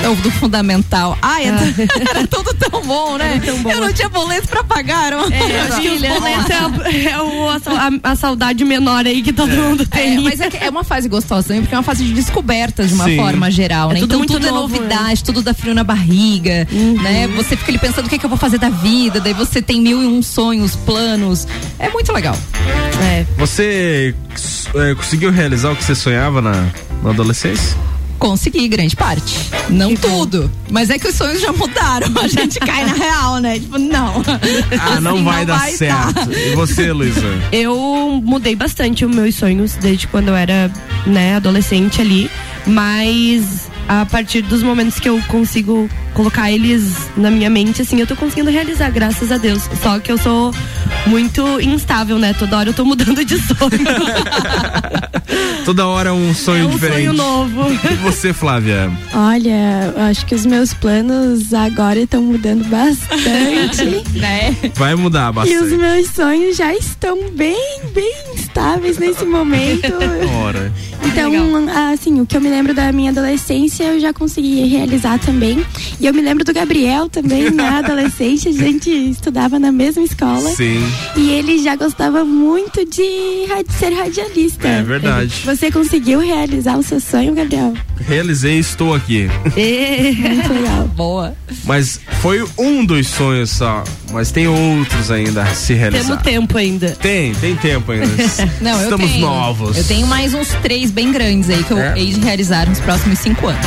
Ou do fundamental. Ai, era, era tudo tão bom, né? Eu não tinha boleto pra pagar. Uma É, acho que é, a- é o- a, a- saudade menor aí que todo mundo tem. É, mas é, que é uma fase gostosa também, porque é uma fase de descobertas de uma Sim. forma geral, É né? tudo então muito tudo é novo, novidade, tudo dá frio na barriga, né? Você fica ali pensando o que, é que eu vou fazer da vida, daí você tem mil e um sonhos, planos. É muito legal. É. Você é, conseguiu realizar o que você sonhava na, na adolescência? Consegui grande parte. Não tudo. Mas é que os sonhos já mudaram. A gente cai na real, né? Tipo, não. Ah, não Assim, vai dar vai certo. dar. E você, Luísa? Eu mudei bastante os meus sonhos desde quando eu era, né, adolescente ali, mas a partir dos momentos que eu consigo colocar eles na minha mente, assim, eu tô conseguindo realizar, graças a Deus. Só que eu sou muito instável, né? Toda hora eu tô mudando de sonho. Toda hora é um sonho É um diferente. sonho novo. E você, Flávia? Olha, eu acho que os meus planos agora estão mudando bastante. né? Vai mudar E os bastante. meus sonhos já estão bem, bem estáveis nesse momento. Ora. Então, assim, o que eu me lembro da minha adolescência eu já consegui realizar também. E eu me lembro do Gabriel também, na adolescência, a gente estudava na mesma escola. Sim. E ele já gostava muito de ser radialista. É verdade. Você conseguiu realizar o seu sonho, Gabriel? Realizei, estou aqui. Muito legal. Boa. Mas foi um dos sonhos só. Mas tem outros ainda a se realizar. Temos tempo ainda. Tem, tem tempo ainda. Não, eu Estamos tenho. novos. Eu tenho mais uns três bem grandes aí que eu É? hei de realizar nos próximos cinco anos.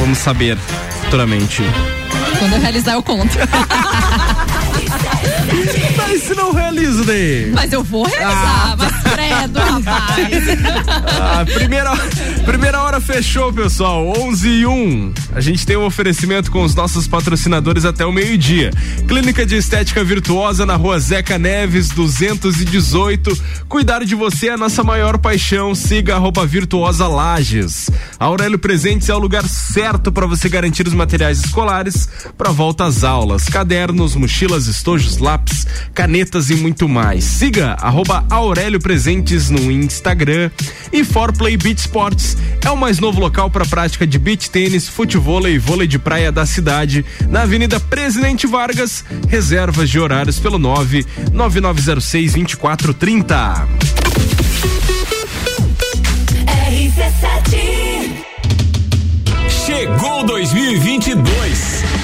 Vamos saber futuramente. Quando eu realizar, eu conto. Mas se não realiza daí? Mas eu vou realizar, mas credo, rapaz. Ah, primeira, primeira hora fechou, pessoal. 11 e 1. A gente tem um oferecimento com os nossos patrocinadores até o meio-dia. Clínica de Estética Virtuosa na rua Zeca Neves, 218. Cuidar de você é a nossa maior paixão. Siga arroba Virtuosa Lages. A Aurélio Presentes é o lugar certo para você garantir os materiais escolares para volta às aulas. Cadernos, mochilas, estojos, lápis, canetas e muito mais. Siga arroba Aurélio Presentes no Instagram. E Forplay Beach Sports é o mais novo local para prática de beach tênis, futebol e vôlei de praia da cidade, na Avenida Presidente Vargas. Reservas de horários pelo 9 9906 2430. Chegou 2022.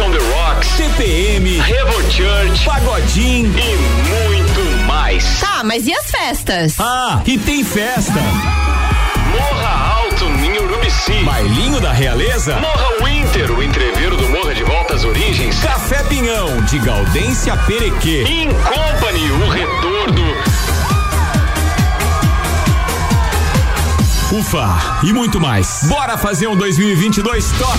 on the Rocks, TPM, Revo Church, Pagodinho e muito mais. Tá, mas e as festas? Ah, e tem festa. Morra Alto em Urubici. Bailinho da Realeza. Morra Winter, o entreveiro do Morra de Volta às Origens. Café Pinhão, de Gaudência Perequê. In Company, o retorno. Ufa, e muito mais. Bora fazer um 2022 top.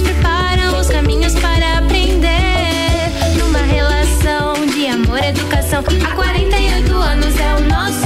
preparam os caminhos para aprender. Numa relação de amor e educação, há 48 anos é o nosso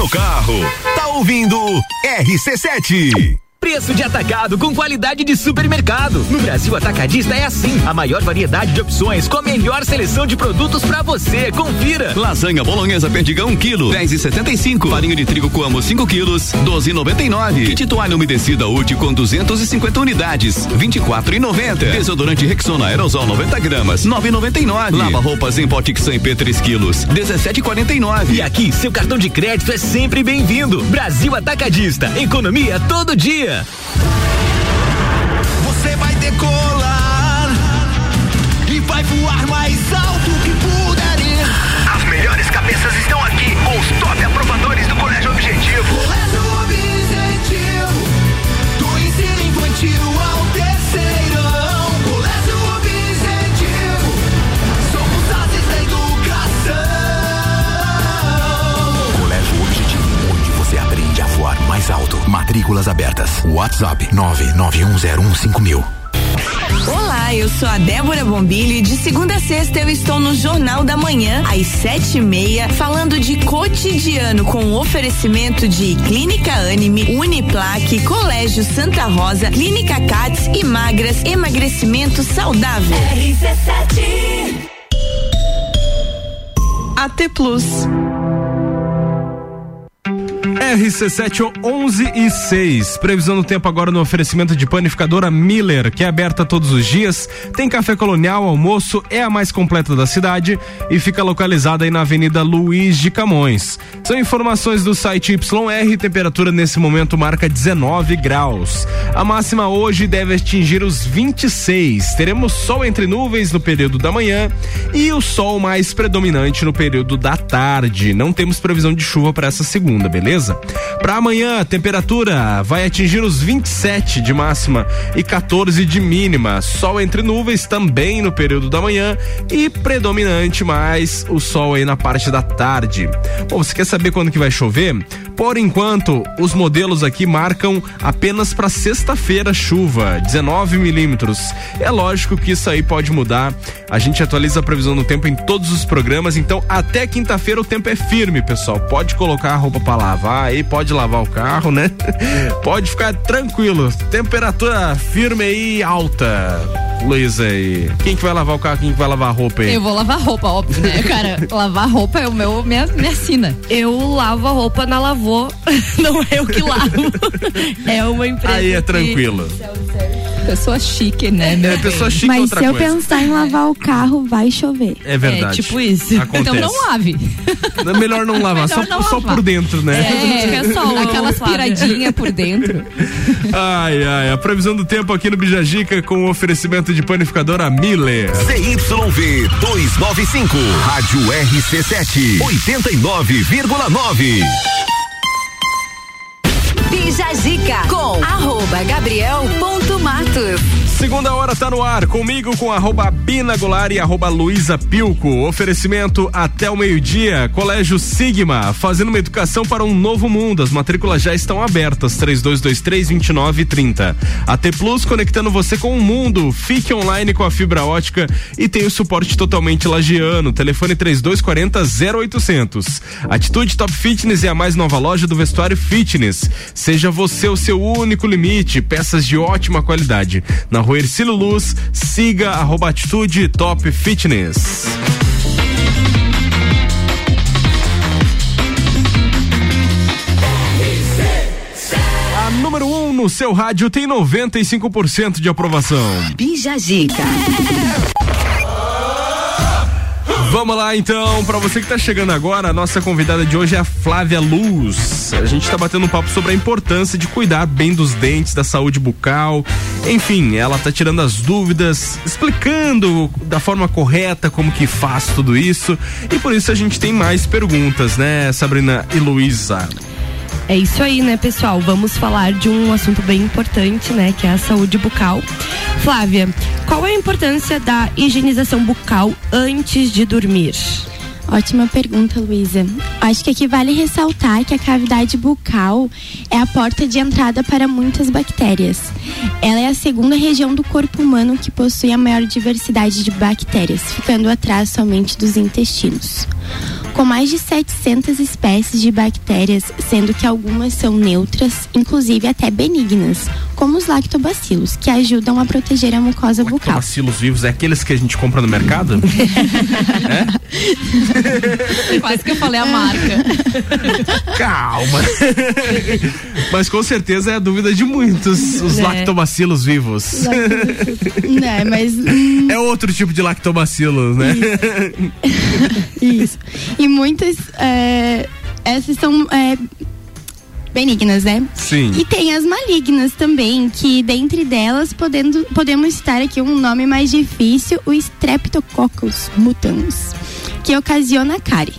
no carro, tá ouvindo RC7. Preço de atacado com qualidade de supermercado. No Brasil Atacadista é assim. A maior variedade de opções com a melhor seleção de produtos para você. Confira. Lasanha bolonhesa perdigão 1 kg, 10,75. Farinha de trigo coamo 5 quilos, 12,99. Kit toalha umedecida útil com 250 unidades, 24,90. Desodorante Rexona aerosol 90 gramas, 9,99. Lava roupas em Potixan P 3 quilos, 17,49. E aqui, seu cartão de crédito é sempre bem-vindo. Brasil Atacadista. Economia todo dia. Você vai decolar Matrículas abertas. WhatsApp 991015000. Olá, eu sou a Débora Bombilho e de segunda a sexta eu estou no Jornal da Manhã, às sete e meia, falando de cotidiano com oferecimento de Clínica Anime, Uniplaque, Colégio Santa Rosa, Clínica Cats e Magras, emagrecimento saudável. RC7 AT Plus. RC7 11 e 6. Previsão do tempo agora no oferecimento de panificadora Miller, que é aberta todos os dias. Tem café colonial, almoço, é a mais completa da cidade e fica localizada aí na Avenida Luiz de Camões. São informações do site YR, temperatura nesse momento marca 19 graus. A máxima hoje deve atingir os 26. Teremos sol entre nuvens no período da manhã e o sol mais predominante no período da tarde. Não temos previsão de chuva para essa segunda, beleza? Para amanhã, a temperatura vai atingir os 27 de máxima e 14 de mínima. Sol entre nuvens também no período da manhã e predominante mais o sol aí na parte da tarde. Bom, você quer saber quando que vai chover? Por enquanto, os modelos aqui marcam apenas para sexta-feira chuva, 19 milímetros. É lógico que isso aí pode mudar. A gente atualiza a previsão do tempo em todos os programas, então até quinta-feira o tempo é firme, pessoal. Pode colocar a roupa para lavar aí, pode lavar o carro, né? Pode ficar tranquilo. Temperatura firme aí alta. Luísa aí. Quem que vai lavar o carro? Quem que vai lavar a roupa aí? Eu vou lavar roupa, óbvio, né? Cara, lavar roupa é o meu, minha, minha sina. Eu lavo a roupa na não é eu que lavo. é uma empresa. Aí é que- tranquilo. Pessoa chique, né? meu É, pessoa chique é Mas outra se eu coisa. pensar em lavar o carro, vai chover. É verdade. É tipo isso. Acontece. Então não lave. É melhor não lavar, só, Melhor não só lavar. por dentro, né? É, só aquelas piradinhas por dentro. Ai, ai, a previsão do tempo aqui no Bijagica com o oferecimento de panificadora Miller. CYV 295, Rádio RC7, 89,9. Bija Zica com arroba Gabriel ponto Matos. Segunda hora tá no ar, comigo com arroba Bina Goulart e arroba Pilco. Oferecimento até o meio-dia, Colégio Sigma, fazendo uma educação para um novo mundo. As matrículas já estão abertas, 3223-2930. AT Plus conectando você com o mundo. Fique online com a fibra ótica e tem o suporte totalmente lagiano. Telefone 3240-0800. Atitude Top Fitness é a mais nova loja do vestuário fitness. Seja você o seu único limite. Peças de ótima qualidade qualidade. Na rua Ercílio Luz, siga arroba atitude top fitness. A número 1 um no seu rádio tem 95% de aprovação. Bija Zica. Vamos lá então, para você que tá chegando agora, a nossa convidada de hoje é a Flávia Luz. A gente tá batendo um papo sobre a importância de cuidar bem dos dentes, da saúde bucal. Enfim, ela tá tirando as dúvidas, explicando da forma correta como que faz tudo isso. E por isso a gente tem mais perguntas, né, Sabrina e Luísa? É isso aí, né, pessoal? Vamos falar de um assunto bem importante, né, que é a saúde bucal. Flávia, qual é a importância da higienização bucal antes de dormir? Ótima pergunta, Luísa. Acho que aqui vale ressaltar que a cavidade bucal é a porta de entrada para muitas bactérias. Ela é a segunda região do corpo humano que possui a maior diversidade de bactérias, ficando atrás somente dos intestinos. Com mais de 700 espécies de bactérias, sendo que algumas são neutras, inclusive até benignas, como os lactobacilos, que ajudam a proteger a mucosa bucal. Bacilos vivos é aqueles que a gente compra no mercado? Quase que eu falei a marca. Calma. Mas com certeza é a dúvida de muitos, os É. lactobacilos vivos. né, mas É outro tipo de lactobacilo, né? Isso. E muitas. é, essas são é, benignas, né? Sim. E tem as malignas também, que dentre delas podendo, podemos citar aqui um nome mais difícil, o Streptococcus mutans, que ocasiona cárie.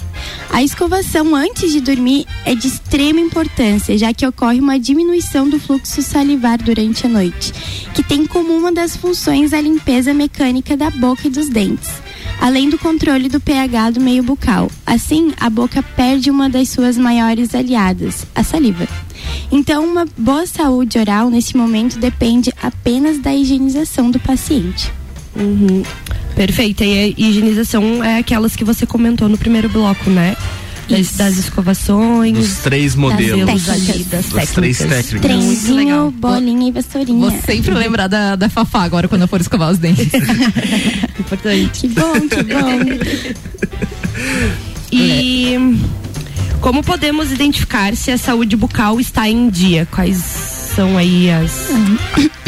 A escovação antes de dormir é de extrema importância, já que ocorre uma diminuição do fluxo salivar durante a noite, que tem como uma das funções a limpeza mecânica da boca e dos dentes, além do controle do pH do meio bucal. Assim, a boca perde uma das suas maiores aliadas, a saliva. Então, uma boa saúde oral nesse momento depende apenas da higienização do paciente. Uhum. Perfeito. E a higienização é aquelas que você comentou no primeiro bloco, né? Das, das escovações. Dos três modelos. Das, ali, das Das três técnicas. técnicas. Trenzinho, bolinha e vassourinha. Vou sempre lembrar da, da Fafá agora quando eu for escovar os dentes. Importante. Que bom, que bom. E como podemos identificar se a saúde bucal está em dia? Quais são aí as,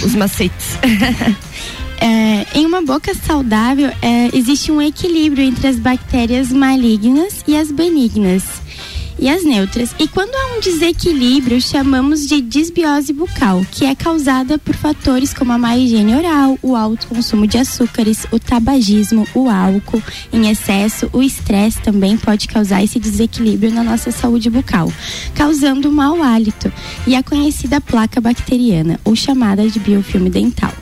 os macetes? É, em uma boca saudável, é, existe um equilíbrio entre as bactérias malignas e as benignas e as neutras. E quando há um desequilíbrio, chamamos de disbiose bucal, que é causada por fatores como a má higiene oral, o alto consumo de açúcares, o tabagismo, o álcool em excesso, o estresse também pode causar esse desequilíbrio na nossa saúde bucal, causando mau hálito e a conhecida placa bacteriana, ou chamada de biofilme dental.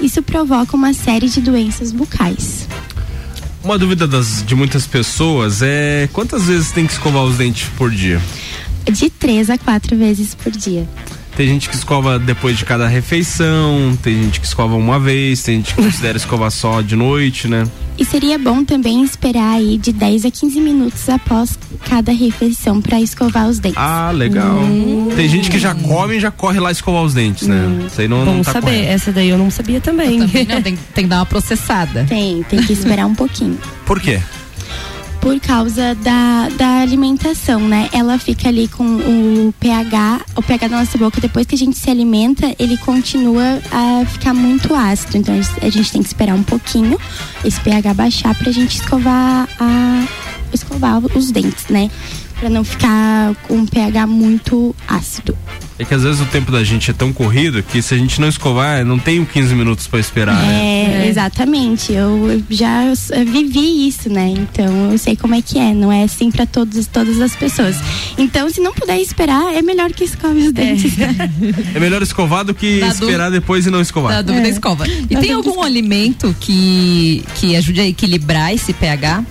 Isso provoca uma série de doenças bucais. Uma dúvida das, de muitas pessoas é quantas vezes tem que escovar os dentes por dia? De três a quatro vezes por dia. Tem gente que escova depois de cada refeição, tem gente que escova uma vez, tem gente que considera escovar só de noite, né? E seria bom também esperar aí de 10 a 15 minutos após cada refeição para escovar os dentes. Ah, legal. Tem gente que já come e já corre lá escovar os dentes, né? Isso aí não, não Bom tá saber. correto. Essa daí eu não sabia também. Não, tem, tem que dar uma processada. Tem, tem que esperar um pouquinho. Por quê? Por causa da, da alimentação, né? Ela fica ali com o pH, o pH da nossa boca, depois que a gente se alimenta, ele continua a ficar muito ácido. Então a gente tem que esperar um pouquinho esse pH baixar pra gente escovar a escovar os dentes, né? Pra não ficar com um pH muito ácido. É que às vezes o tempo da gente é tão corrido que se a gente não escovar, não tem 15 minutos pra esperar, né? É, exatamente. Eu já vivi isso, né? Então eu sei como é que é. Não é assim pra todos, todas as pessoas. Então, se não puder esperar, é melhor que escove os dentes. É melhor escovar do que Na esperar depois e não escovar. Da dúvida, escova. E tem algum alimento que, que ajude a equilibrar esse pH?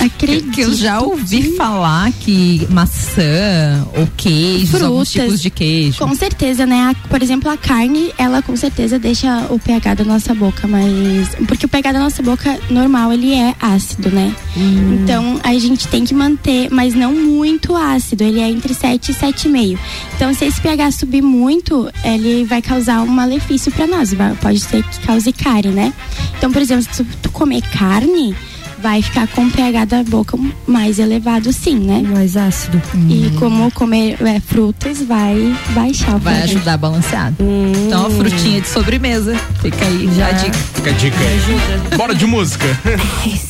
Hum, acredito. Que eu já ouvi falar que maçã ou queijos, alguns tipos de queijo. Com certeza, né? Por exemplo, a carne, ela com certeza deixa o pH da nossa boca mais. Porque o pH da nossa boca normal, ele é ácido, né? Então a gente tem que manter, mas não muito ácido. Ele é entre 7 e 7,5. Então, se esse pH subir muito, ele vai causar um malefício pra nós. Pode ser que cause cárie, né? Então, por exemplo, se tu comer carne. Vai ficar com o pH da boca mais elevado sim, né? Mais ácido. E como comer é, frutas vai baixar o Vai pH. ajudar a balancear. Então, a frutinha de sobremesa. Fica aí já a dica. Fica a dica. Bora de música.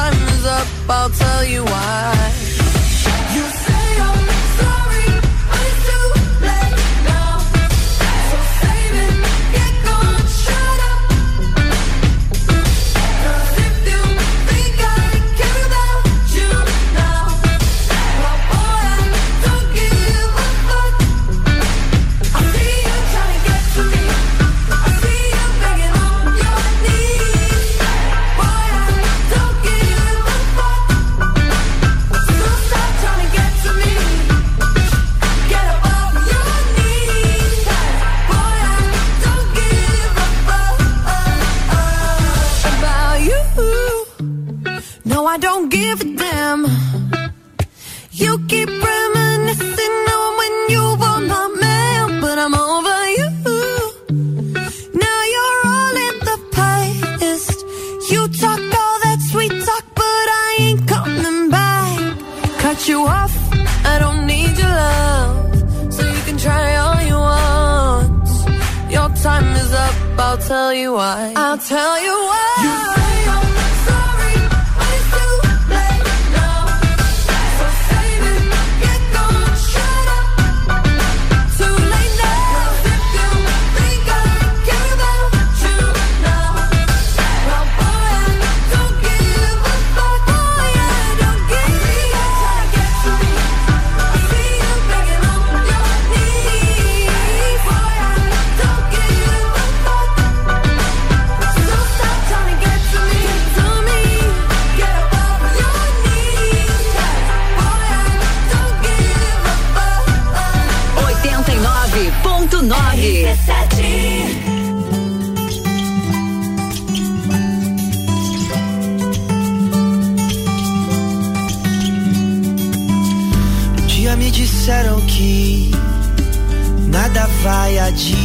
Time is up. I'll tell you why. Tell you why.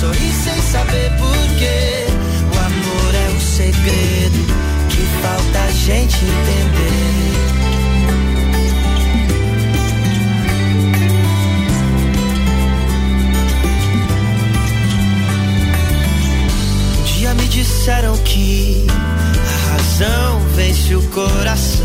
sorri sem saber porquê. O amor é o um segredo que falta a gente entender. Um dia me disseram que a razão vence o coração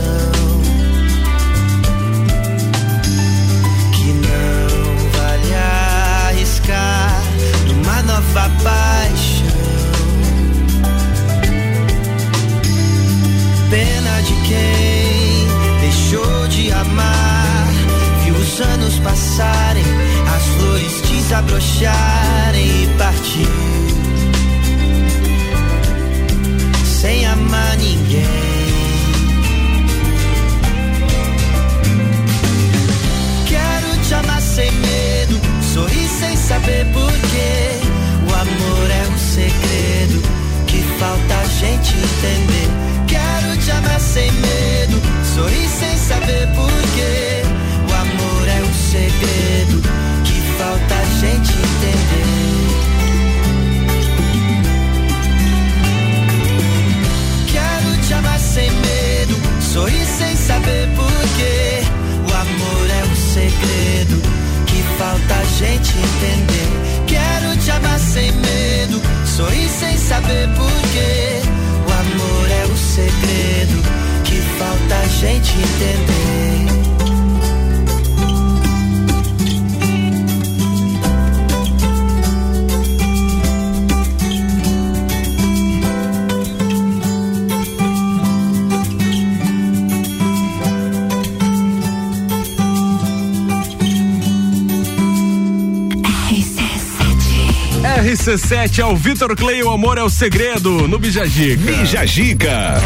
RC7 é o Vitor Clay, o amor é o segredo, no Bijagica. Bijagica.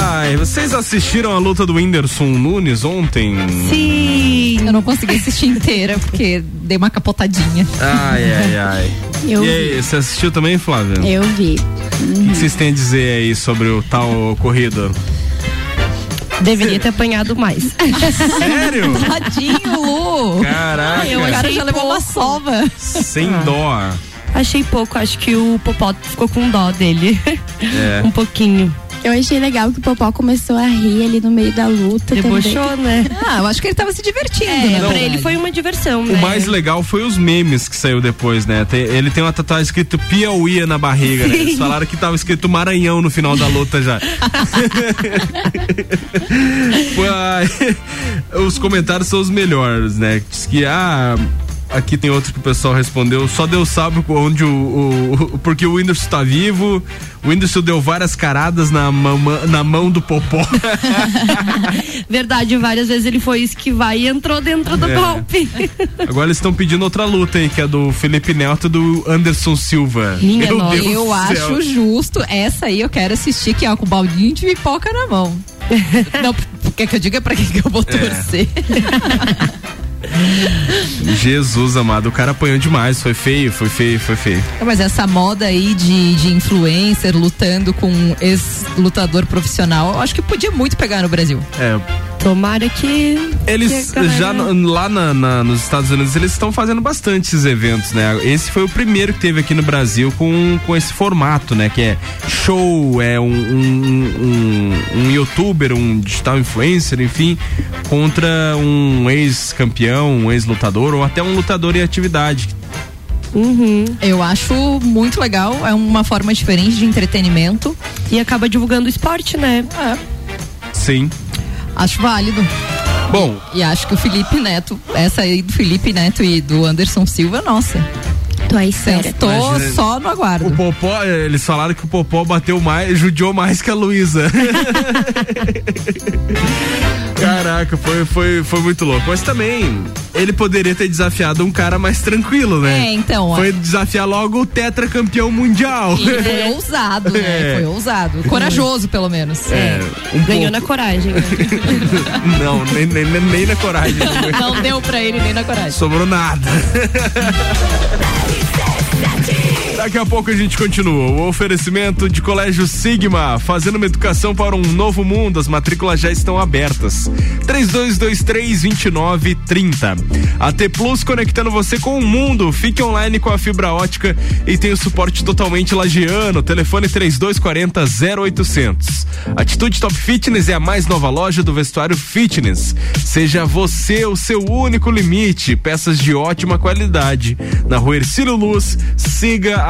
Ai, vocês assistiram a luta do Whindersson Nunes ontem? Sim. Eu não consegui assistir inteira porque dei uma capotadinha. Ai, ai, ai. Eu e aí, você assistiu também, Flávia? Eu vi. O que vocês têm a dizer aí sobre o tal ocorrido? Deveria ter apanhado mais. Sério? Tadinho, Lu. Caraca. o cara já levou uma sova. Sem Ah. dó. Achei pouco, acho que o Popó ficou com dó dele. É. um pouquinho. Eu achei legal que o Popó começou a rir ali no meio da luta. Debochou, também. né? Ah, eu acho que ele tava se divertindo, É, né? pra ele foi uma diversão, né? O mais legal foi os memes que saiu depois, né? Tem- ele tem uma tatuagem escrito Piauí na barriga, né? Eles Sim. falaram que tava escrito Maranhão no final da luta já. Os comentários são os melhores, né? Diz que, ah. Aqui tem outro que o pessoal respondeu. Só Deus sabe onde o. o- o- porque o Whindersson tá vivo. O Whindersson deu várias caradas na, mama- na mão do Popó. Verdade, várias vezes ele foi esquivar e entrou dentro do É. golpe. Agora eles estão pedindo outra luta aí, que é do Felipe Neto e do Anderson Silva. Minha Meu nossa. Deus eu do céu. acho justo. Essa aí eu quero assistir, que é com o baldinho de pipoca na mão. Não, quer que eu diga pra quem que eu vou É. Jesus amado, o cara apanhou demais, foi feio, foi feio, foi feio. Mas essa moda aí de, de influencer lutando com ex-lutador profissional, eu acho que podia muito pegar no Brasil. É. Tomara que. Eles que a galera- já no- lá na- na- nos Estados Unidos eles estão fazendo bastante esses eventos, né? Esse foi o primeiro que teve aqui no Brasil com, com esse formato, né? Que é show, é um, um, um, um youtuber, um digital influencer, enfim, contra um ex-campeão, um ex-lutador ou até um lutador em atividade. Uhum. Eu acho muito legal, é uma forma diferente de entretenimento. E acaba divulgando o esporte, né? É. Sim. Acho válido. Bom. E acho que o Felipe Neto, essa aí do Felipe Neto e do Anderson Silva, nossa. Tô espera. Tô Imagina- só no aguardo. O Popó, eh, eles falaram que o Popó bateu mais, judiou mais que a Luísa. Caraca, foi, foi, foi muito louco. Mas também, ele poderia ter desafiado um cara mais tranquilo, né? É, então, Foi ó. desafiar logo o tetracampeão mundial. E foi ousado, né? É. Foi ousado. Corajoso, pelo menos. É, um Ganhou pouco. na coragem. né? Não, nem, nem, nem- nem na coragem. Não deu pra ele nem na coragem. Sobrou nada. says that Daqui a pouco a gente continua. O oferecimento de Colégio Sigma, fazendo uma educação para um novo mundo. As matrículas já estão abertas. 3223-2930. A T Plus conectando você com o mundo. Fique online com a fibra ótica e tem o suporte totalmente lagiano. Telefone 3240 0800. Atitude Top Fitness é a mais nova loja do vestuário fitness. Seja você o seu único limite. Peças de ótima qualidade. Na rua Ercílio Luz, siga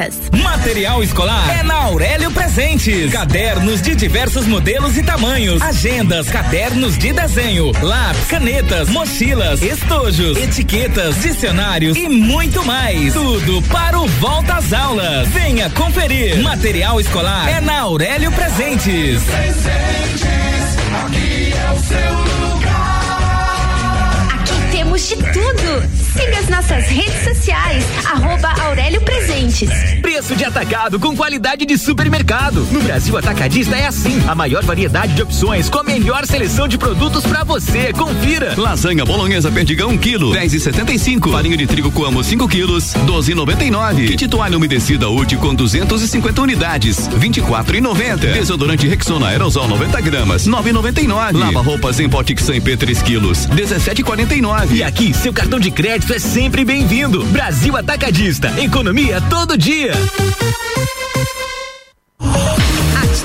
Abertas. Material escolar é na Aurélio Presentes. Cadernos de diversos modelos e tamanhos. Agendas, cadernos de desenho, lápis, canetas, mochilas, estojos, etiquetas, dicionários e muito mais. Tudo para o Volta às Aulas. Venha conferir. Material escolar é na Aurélio Presentes. aqui é o seu lugar. Aqui temos de tudo. Siga as nossas redes sociais. Arroba Aurélio Presentes. Preço de atacado com qualidade de supermercado. No Brasil Atacadista é assim. A maior variedade de opções com a melhor seleção de produtos pra você. Confira. Lasanha bolonhesa perdigão 1 quilo, 10 e 75. Farinha de trigo coamo 5 quilos, 12 e 99. Kit toalha umedecida útil com 250 unidades, 24 e 90. Desodorante Rexona aerosol 90 gramas, 9 e 99. Lava roupas em Potix P 3 quilos, 17 e 49. E aqui, seu cartão de crédito é sempre bem-vindo. Brasil Atacadista. Economia todo dia.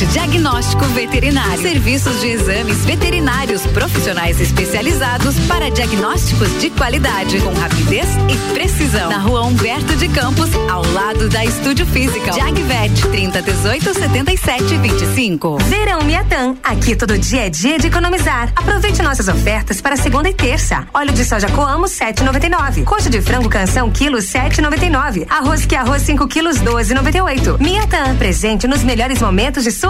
Jagvet, diagnóstico veterinário. Serviços de exames veterinários profissionais especializados para diagnósticos de qualidade, com rapidez e precisão. Na rua Humberto de Campos, ao lado da Estúdio Física. Jagvet, 30 18 77 25. Verão Miatã. Aqui todo dia é dia de economizar. Aproveite nossas ofertas para segunda e terça. Óleo de soja Coamo 7,99. Coxa de frango canção quilo 7,99. Arroz que arroz 5 quilos 12,98. Miatã. Presente nos melhores momentos de sua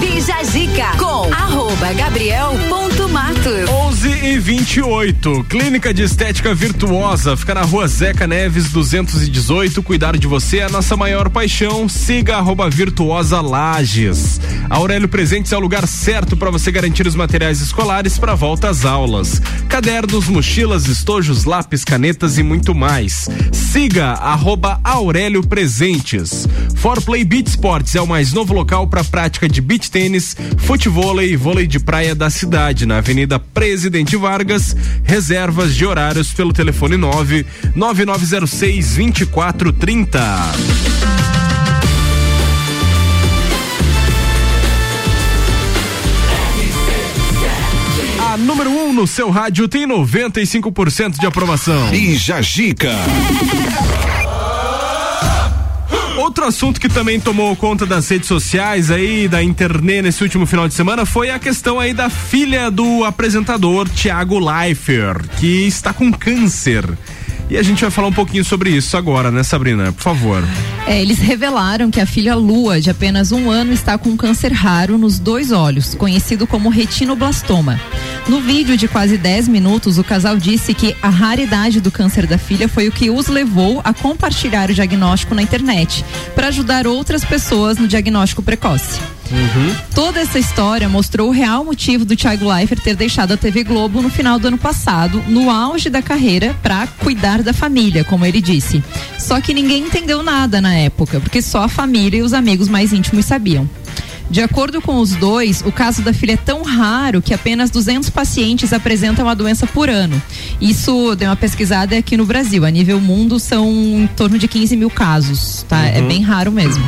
Bija Zica com arroba gabriel.matos 11 e 28. Clínica de Estética Virtuosa fica na rua Zeca Neves 218. Cuidar de você é a nossa maior paixão. Siga arroba Virtuosa Lages. Aurélio Presentes é o lugar certo para você garantir os materiais escolares para volta às aulas. Cadernos, mochilas, estojos, lápis, canetas e muito mais. Siga arroba Aurélio Presentes. For Play Beat Sports é o mais novo local para prática de beach beach tênis, futevôlei e vôlei de praia da cidade, na Avenida Presidente Vargas. Reservas de horários pelo telefone 9 9906 2430. A número 1 um no seu rádio tem 95% de aprovação. Bija Gica. Outro assunto que também tomou conta das redes sociais aí, da internet nesse último final de semana foi a questão aí da filha do apresentador Thiago Leifert, que está com câncer. E a gente vai falar um pouquinho sobre isso agora, né, Sabrina? Por favor. É, eles revelaram que a filha Lua, de apenas um ano, está com um câncer raro nos dois olhos, conhecido como retinoblastoma. No vídeo de quase 10 minutos, o casal disse que a raridade do câncer da filha foi o que os levou a compartilhar o diagnóstico na internet, para ajudar outras pessoas no diagnóstico precoce. Toda essa história mostrou o real motivo do Thiago Leifert ter deixado a TV Globo no final do ano passado, no auge da carreira, para cuidar da família, como ele disse. Só que ninguém entendeu nada na época, porque só a família e os amigos mais íntimos sabiam. De acordo com os dois, o caso da filha é tão raro que apenas 200 pacientes apresentam a doença por ano. Isso deu uma pesquisada aqui no Brasil. A nível mundo são em torno de 15 mil casos, tá? É bem raro mesmo.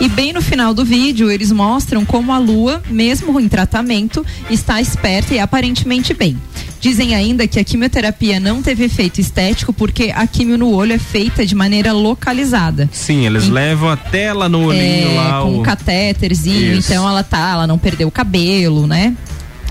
E bem no final do vídeo, eles mostram como a lua, mesmo em tratamento, está esperta e aparentemente bem. Dizem ainda que a quimioterapia não teve efeito estético porque a quimio no olho é feita de maneira localizada. Sim, eles levam até lá no olhinho É, lá com o um catéterzinho, Isso. então ela tá, ela não perdeu o cabelo, né?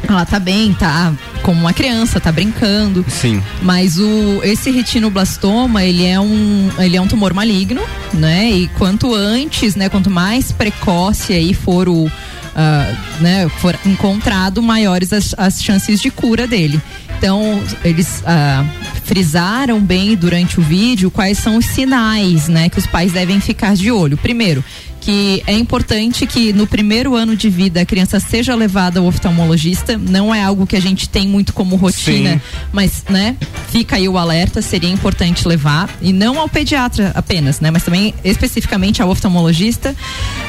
Ela tá bem, tá como uma criança, tá brincando. Sim. Mas o esse retinoblastoma, ele é um ele é um tumor maligno, né? E quanto antes, né, quanto mais precoce aí for o ah, né, for encontrado, maiores as, as chances de cura dele. Então, eles ah, frisaram bem durante o vídeo quais são os sinais, né, que os pais devem ficar de olho. Primeiro, que é importante que no primeiro ano de vida a criança seja levada ao oftalmologista. Não é algo que a gente tem muito como rotina, Sim. mas, né, fica aí o alerta, seria importante levar. E não ao pediatra apenas, né, mas também especificamente ao oftalmologista.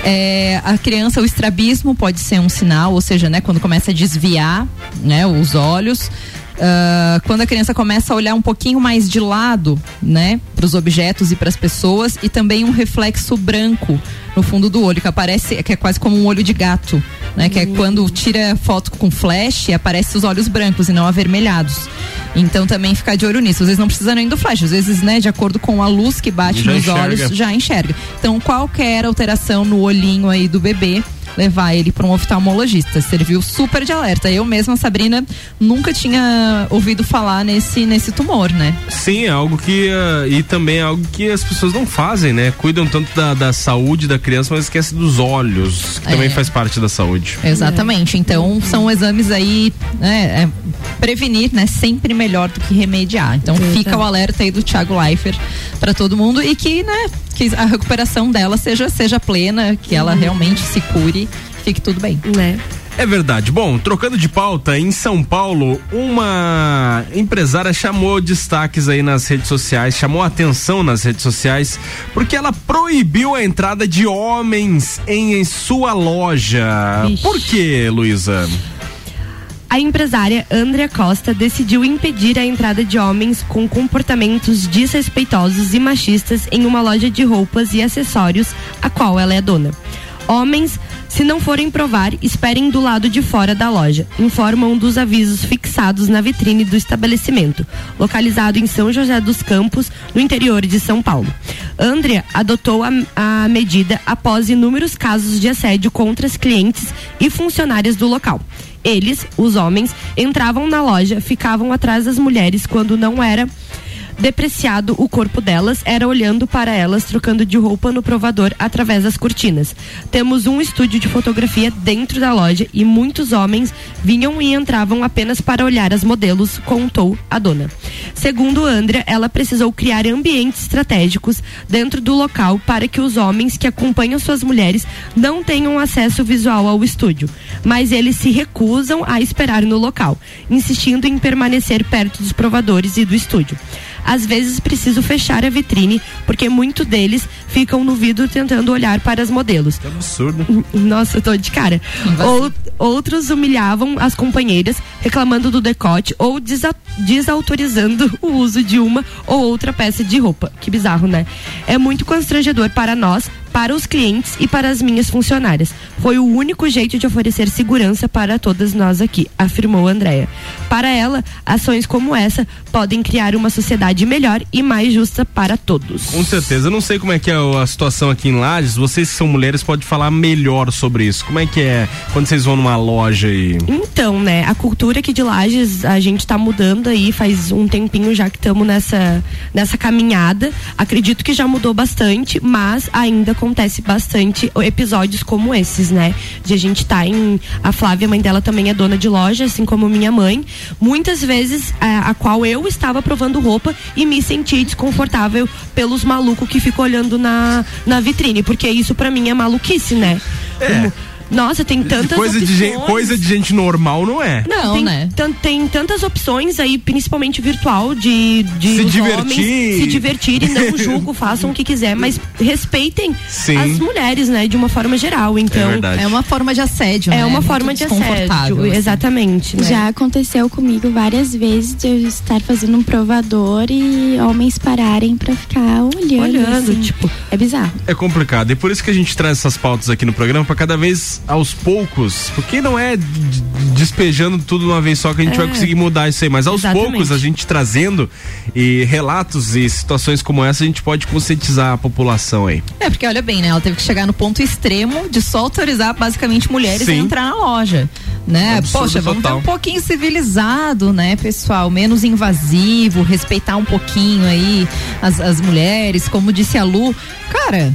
É, a criança, o estrabismo pode ser um sinal, ou seja, né, quando começa a desviar, né, os olhos. Ah, quando a criança começa a olhar um pouquinho mais de lado, né, para os objetos e para as pessoas, e também um reflexo branco no fundo do olho que aparece, que é quase como um olho de gato, né, que é quando tira foto com flash, aparece os olhos brancos e não avermelhados. Então também ficar de olho nisso. Às vezes não precisa nem do flash, às vezes, né, de acordo com a luz que bate Já nos enxerga. olhos, já enxerga. Então qualquer alteração no olhinho aí do bebê levar ele para um oftalmologista. Serviu super de alerta. Eu mesma, Sabrina, nunca tinha ouvido falar nesse, nesse tumor, né? Sim, é algo que. ah, e também é algo que as pessoas não fazem, né? Cuidam tanto da, da saúde da criança, mas esquece dos olhos, que também É. faz parte da saúde. Exatamente. Então são exames aí, né? é, prevenir, né? Sempre melhor do que remediar. Então fica o alerta aí do Thiago Leifert para todo mundo e que, né? Que a recuperação dela seja, seja plena, que ela realmente se cure, fique tudo bem. Né? É verdade. Bom, trocando de pauta, em São Paulo, uma empresária chamou destaques aí nas redes sociais, chamou atenção nas redes sociais, porque ela proibiu a entrada de homens em, em sua loja. Por quê, Luísa? A empresária Andrea Costa decidiu impedir a entrada de homens com comportamentos desrespeitosos e machistas em uma loja de roupas e acessórios, a qual ela é dona. Homens, se não forem provar, esperem do lado de fora da loja, informam um dos avisos fixados na vitrine do estabelecimento, localizado em São José dos Campos, no interior de São Paulo. Andrea adotou a, a medida após inúmeros casos de assédio contra as clientes e funcionárias do local. Eles, os homens, entravam na loja, ficavam atrás das mulheres quando não era depreciado o corpo delas, era olhando para elas, trocando de roupa no provador através das cortinas. Temos um estúdio de fotografia dentro da loja e muitos homens vinham e entravam apenas para olhar as modelos, contou a dona. Segundo Andrea, ela precisou criar ambientes estratégicos dentro do local para que os homens que acompanham suas mulheres não tenham acesso visual ao estúdio, mas eles se recusam a esperar no local, insistindo em permanecer perto dos provadores e do estúdio. Às vezes preciso fechar a vitrine, porque muitos deles ficam no vidro tentando olhar para as modelos. Que absurdo. Nossa, eu tô de cara. Ou, outros humilhavam as companheiras, reclamando do decote ou desa- desautorizando o uso de uma ou outra peça de roupa. Que bizarro, né? É muito constrangedor para nós, para os clientes e para as minhas funcionárias. Foi o único jeito de oferecer segurança para todas nós aqui, afirmou Andréa. Para ela, ações como essa podem criar uma sociedade melhor e mais justa para todos. Com certeza. Eu não sei como é que é a situação aqui em Lages. Vocês que são mulheres podem falar melhor sobre isso. Como é que é quando vocês vão numa loja e. Então, né, a cultura aqui de Lages, a gente tá mudando aí faz um tempinho já que estamos nessa, nessa caminhada. Acredito que já mudou bastante, mas ainda acontece bastante episódios como esses, né? De a gente tá em. A Flávia, mãe dela, também é dona de loja, assim como minha mãe. Muitas vezes, a, a qual eu estava provando roupa e me senti desconfortável pelos malucos que ficam olhando na, na vitrine, porque isso pra mim é maluquice, né? Como- nossa, tem tantas Coisa de, gente, opções. coisa de gente normal não é. Não, tem, tan- tem tantas opções aí, principalmente virtual, de, de Se divertir. homens se divertirem, não julgo, façam o que quiser, mas respeitem Sim. as mulheres, né, de uma forma geral. Então, É uma forma de assédio, É né? uma Muito forma de desconfortável, assédio, assim. exatamente. Né? Já aconteceu comigo várias vezes de eu estar fazendo um provador e homens pararem pra ficar olhando. Olhando, assim. tipo. É bizarro. É complicado. E por isso que a gente traz essas pautas aqui no programa, pra cada vez aos poucos. Porque não é despejando tudo de uma vez só que a gente É. vai conseguir mudar isso aí. Mas aos Exatamente. poucos, a gente trazendo e relatos e situações como essa, a gente pode conscientizar a população aí. É, porque olha bem, né? Ela teve que chegar no ponto extremo de só autorizar basicamente mulheres a Sim. entrar na loja. Né? Absurdo Poxa, vamos total. um pouquinho civilizado, né, pessoal? Menos invasivo, respeitar um pouquinho aí as, as mulheres, como disse a Lu. Cara,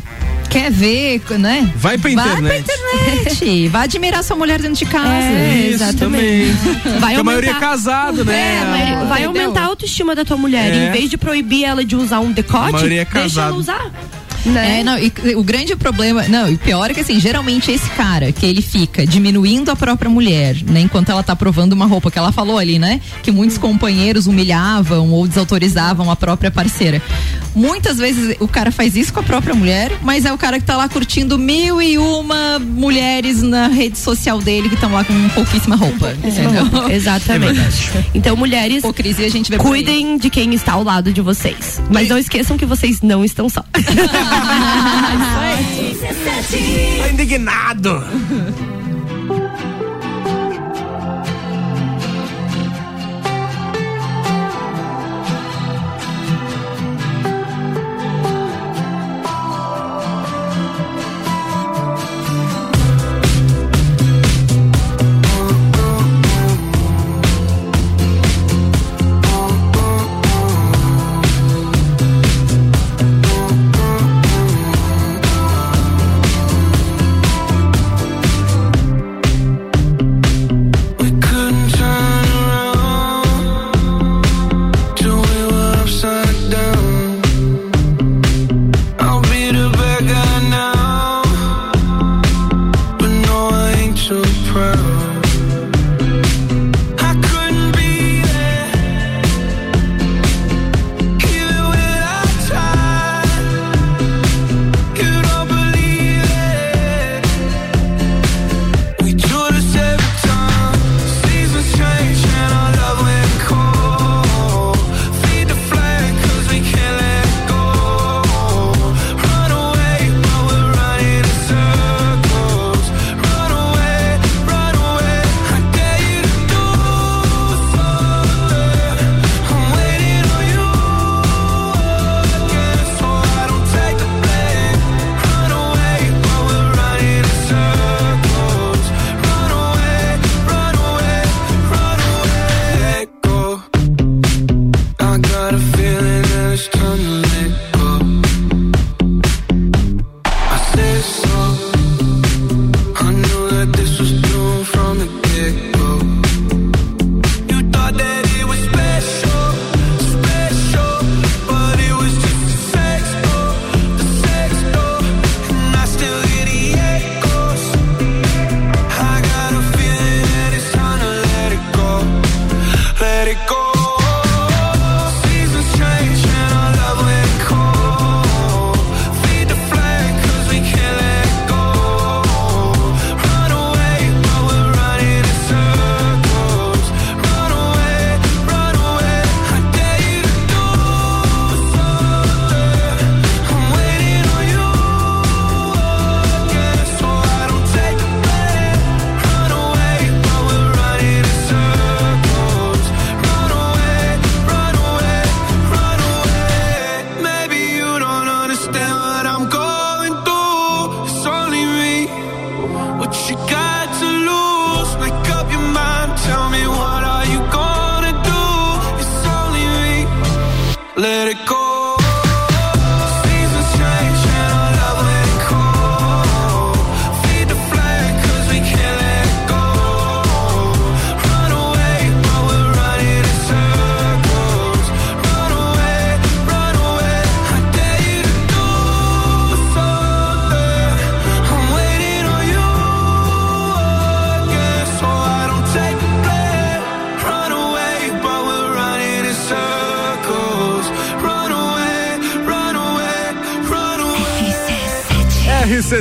quer ver, né? Vai pra Vai internet. pra internet. vai admirar sua mulher dentro de casa. É, Isso exatamente. também. Porque a maioria é casado, né? É, vai Entendeu? aumentar a autoestima da tua mulher. É. Em vez de proibir ela de usar um decote, A maioria é deixa ela usar. É, não, e, e o grande problema, não, e o pior é que assim, geralmente esse cara que ele fica diminuindo a própria mulher, né, enquanto ela tá provando uma roupa que ela falou ali, né, que muitos companheiros humilhavam ou desautorizavam a própria parceira. Muitas vezes o cara faz isso com a própria mulher, mas é o cara que tá lá curtindo mil e uma mulheres na rede social dele que estão lá com pouquíssima roupa. entendeu? Exatamente. então, mulheres, Hipocrisia a gente vê cuidem de quem está ao lado de vocês. Mas não esqueçam que vocês não estão só. Tá indignado.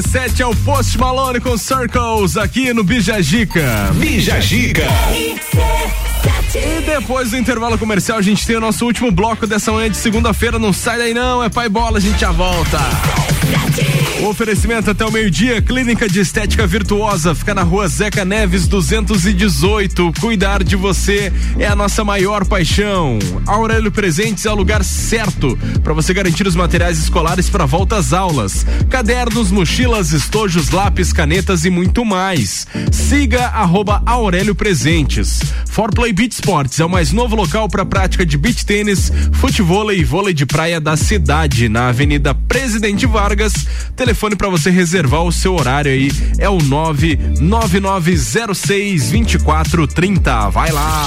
RC7 é o Post Malone com Circles aqui no Bijagica. Bijagica. E depois do intervalo comercial, a gente tem o nosso último bloco dessa manhã de segunda-feira. Não sai daí não, é pai bola, a gente já volta. Oferecimento até o meio-dia, Clínica de Estética Virtuosa, fica na rua Zeca Neves 218. Cuidar de você é a nossa maior paixão. Aurélio Presentes é o lugar certo para você garantir os materiais escolares para volta às aulas. Cadernos, mochilas, estojos, lápis, canetas e muito mais. Siga arroba Aurélio Presentes. Forplay Beach Sports é o mais novo local para prática de beach tênis, futebol e vôlei de praia da cidade, na Avenida Presidente Vargas. Telefone para você reservar o seu horário aí é o 99906 2430. Vai lá.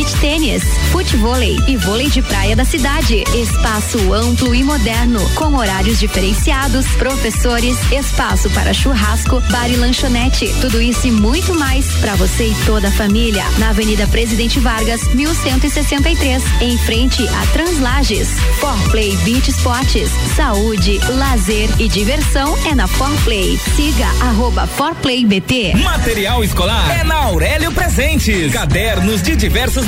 tênis, futevôlei e vôlei de praia da cidade. Espaço amplo e moderno, com horários diferenciados, professores, espaço para churrasco, bar e lanchonete. Tudo isso e muito mais para você e toda a família. Na Avenida Presidente Vargas, 1163, em frente a Translages. Forplay Beach Sports, saúde, lazer e diversão é na Forplay. Siga arroba ForplayBT. Material escolar é na Aurélio Presentes. Cadernos de diversos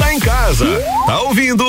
Tá em casa. Tá ouvindo?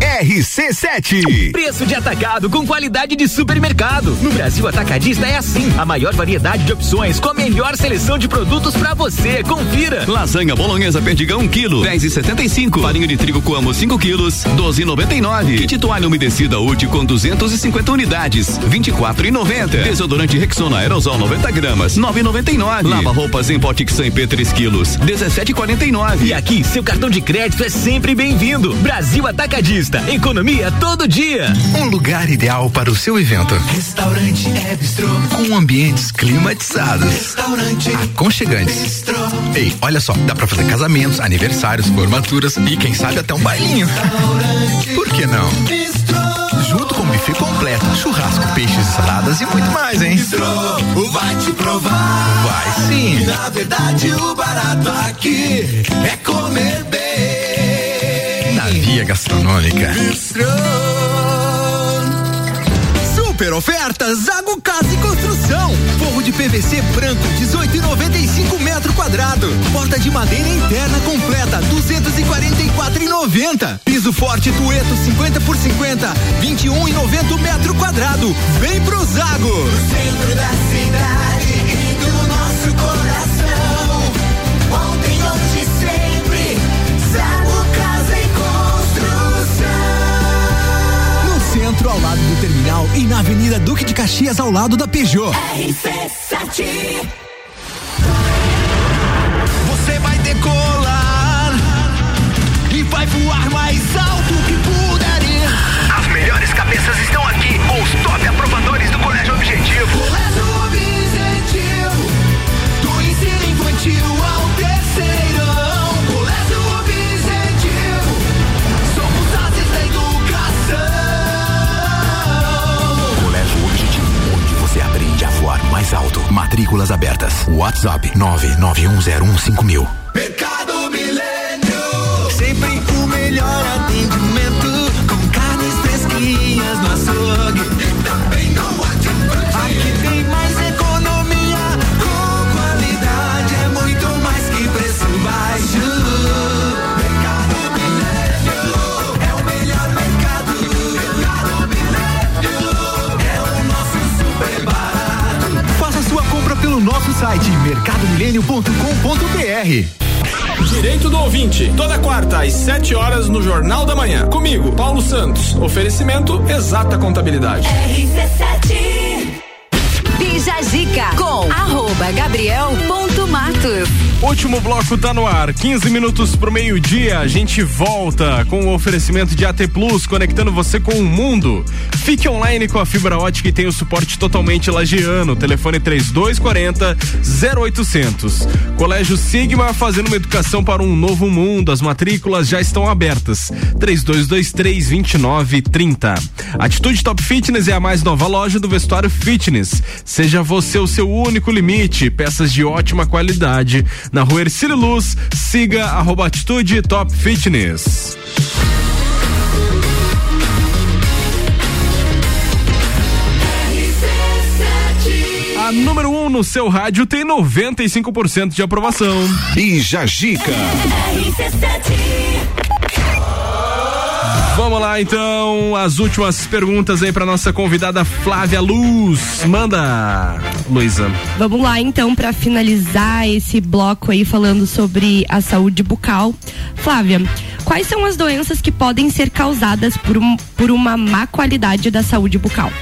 RC7. Preço de atacado com qualidade de supermercado. No Brasil Atacadista é assim. A maior variedade de opções com a melhor seleção de produtos pra você. Confira. Lasanha bolonhesa perdigão 1 kg, 10 e 75. Farinha de trigo coamo 5 quilos, 12 e 99. Kit toalha umedecida útil com 250 unidades, 24 e 90. Desodorante Rexona aerosol 90 gramas, 9 e 99. Lava roupas em pote P 3 quilos, 17 e 49. E aqui, seu cartão de crédito é sempre bem-vindo. Brasil Atacadista. Economia todo dia. Um lugar ideal para o seu evento. Restaurante é bistrô. Com ambientes climatizados. Restaurante Aconchegantes. bistrô. Ei, olha só, dá pra fazer casamentos, aniversários, formaturas e quem sabe até um bailinho. Por que não? Junto com buffet completo, churrasco, peixes, saladas e muito mais, hein? Bistrô, vai te provar. Vai sim. Na verdade, o barato aqui é comer bem. Via gastronômica. Super ofertas Zago Casa e Construção. Forro de PVC branco 18,95 metro quadrado. Porta de madeira interna completa 244,90. Piso forte Tueto 50 por 50 21,90 metro quadrado. Vem pro Zago. Centro da cidade terminal e na Avenida Duque de Caxias, ao lado da Peugeot. RC7. Você vai decolar e vai voar mais alto que puder ir. As melhores cabeças estão aqui com os top aprovadores do Colégio Objetivo. Colégio Objetivo, alto. Matrículas abertas. WhatsApp 991015000. Mercado Milênio, sempre o melhor atendimento site mercadomilênio.com.br. Direito do ouvinte, toda quarta às 7 horas no Jornal da Manhã. Comigo, Paulo Santos. Oferecimento Exata Contabilidade. Bija Zica com arroba Gabriel ponto Matos. Último bloco tá no ar, 15 minutos pro meio-dia. A gente volta com o oferecimento de AT Plus, conectando você com o mundo. Fique online com a fibra ótica e tem o suporte totalmente lagiano. Telefone 3240 0800. Colégio Sigma fazendo uma educação para um novo mundo. As matrículas já estão abertas. 3223 2930. Atitude Top Fitness é a mais nova loja do vestuário fitness. Seja você o seu único limite. Peças de ótima qualidade na rua Ercílio Luz. Siga arroba Atitude Top Fitness. A número 1 um no seu rádio tem 95% de aprovação. Bija Gica. Vamos lá então, as últimas perguntas aí para nossa convidada Flávia Luz. Manda, Luísa. Vamos lá então para finalizar esse bloco aí falando sobre a saúde bucal. Flávia, quais são as doenças que podem ser causadas por, um, por uma má qualidade da saúde bucal?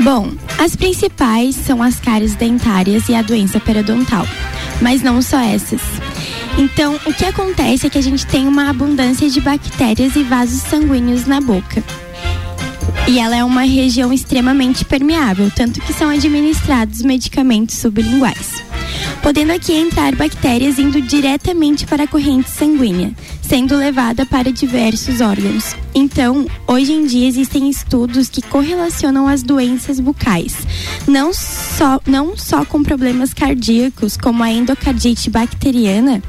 Bom, as principais são as cáries dentárias e a doença periodontal, mas não só essas. Então, o que acontece é que a gente tem uma abundância de bactérias e vasos sanguíneos na boca. E ela é uma região extremamente permeável, tanto que são administrados medicamentos sublinguais. Podendo aqui entrar bactérias indo diretamente para a corrente sanguínea, sendo levada para diversos órgãos. Então, hoje em dia existem estudos que correlacionam as doenças bucais, não só, não só com problemas cardíacos, como a endocardite bacteriana,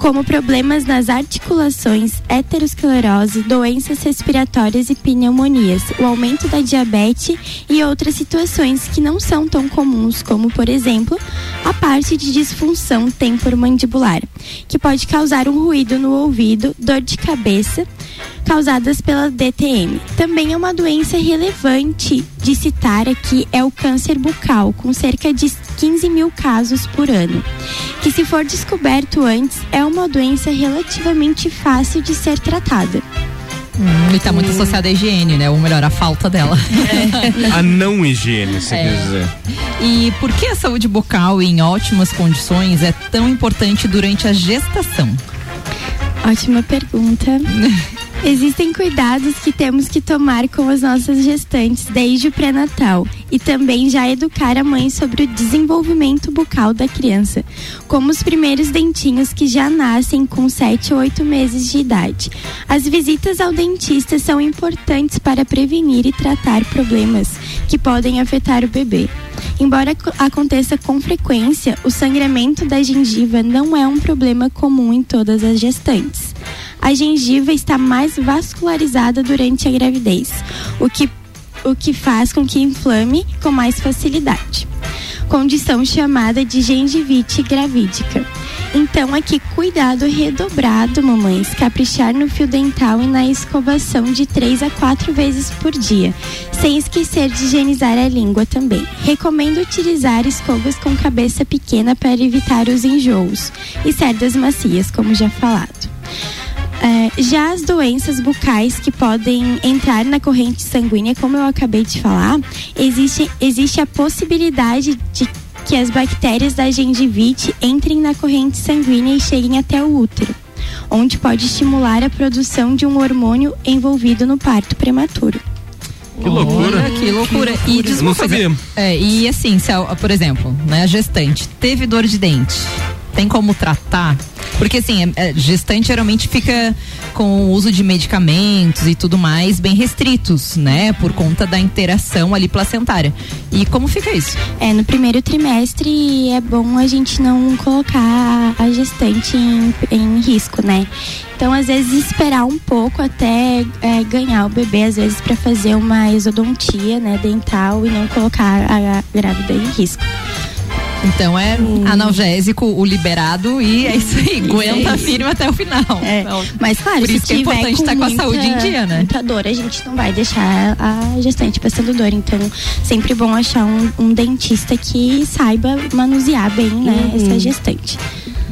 como problemas nas articulações, heterosclerose, doenças respiratórias e pneumonias, o aumento da diabetes e outras situações que não são tão comuns, como, por exemplo, a parte de disfunção temporomandibular, que pode causar um ruído no ouvido, dor de cabeça, causadas pela DTM. Também é uma doença relevante de citar aqui é o câncer bucal, com cerca de 15 mil casos por ano, que se for descoberto antes é uma doença relativamente fácil de ser tratada. Hum, e tá muito associada à higiene, né? Ou melhor, a falta dela. A não higiene, você É. quer dizer. E por que a saúde bucal em ótimas condições é tão importante durante a gestação? Ótima pergunta. Existem cuidados que temos que tomar com as nossas gestantes desde o pré-natal e também já educar a mãe sobre o desenvolvimento bucal da criança, como os primeiros dentinhos que já nascem com 7 ou 8 meses de idade. As visitas ao dentista são importantes para prevenir e tratar problemas que podem afetar o bebê. Embora co- aconteça com frequência, o sangramento da gengiva não é um problema comum em todas as gestantes. A gengiva está mais vascularizada durante a gravidez, o que, o que faz com que inflame com mais facilidade. Condição chamada de gengivite gravídica. Então, aqui, cuidado redobrado, mamães. Caprichar no fio dental e na escovação de 3 a 4 vezes por dia, sem esquecer de higienizar a língua também. Recomendo utilizar escovas com cabeça pequena para evitar os enjoos e cerdas macias, como já falado. É, já as doenças bucais que podem entrar na corrente sanguínea, como eu acabei de falar, existe, existe a possibilidade de que as bactérias da gengivite entrem na corrente sanguínea e cheguem até o útero, onde pode estimular a produção de um hormônio envolvido no parto prematuro. Que loucura. Olha, que loucura. E diz Eu não sabia. É, e assim, se a- por exemplo, né, a gestante teve dor de dente, tem como tratar? Porque assim, é- é, gestante geralmente fica com o uso de medicamentos e tudo mais bem restritos, né? Por conta da interação ali placentária. E como fica isso? É, no primeiro trimestre é bom a gente não colocar a gestante em, em risco, né? Então, às vezes, esperar um pouco até é, ganhar o bebê, às vezes, para fazer uma exodontia, né, dental e não colocar a, a grávida em risco. Então é analgésico, o liberado e é isso aí, Isso aguenta aí. firme até o final. É, Então, mas claro, por isso que é importante estar com a muita- saúde em dia, né? Muita dor, a gente não vai deixar a gestante passando dor. Então, sempre bom achar um, um dentista que saiba manusear bem, né, Uhum. essa gestante.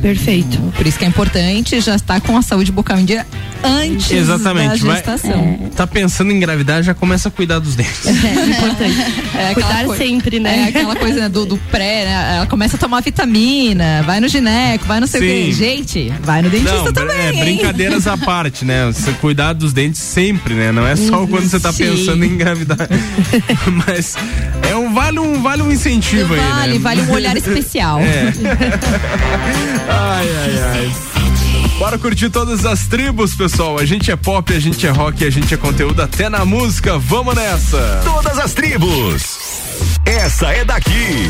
Perfeito. Por isso que é importante já estar com a saúde bucal em dia antes Exatamente, da vai, gestação. tá pensando em engravidar, já começa a cuidar dos dentes. É importante. É aquela Cuidar coi- sempre, né? É aquela coisa né, do, do pré, né? Ela começa a tomar vitamina, vai no gineco, vai não sei o Sim. quê. Gente, vai no dentista Não, também. é, hein? brincadeiras à parte, né? Você cuidar dos dentes sempre, né? Não é só quando você tá sim. pensando em engravidar. Mas é um vale um vale um incentivo aí, Vale, né? vale um olhar especial. É. Ai, ai, ai. Bora curtir todas as tribos, pessoal. A gente é pop, a gente é rock, a gente é conteúdo até na música. Vamos nessa! Todas as tribos. Essa é daqui.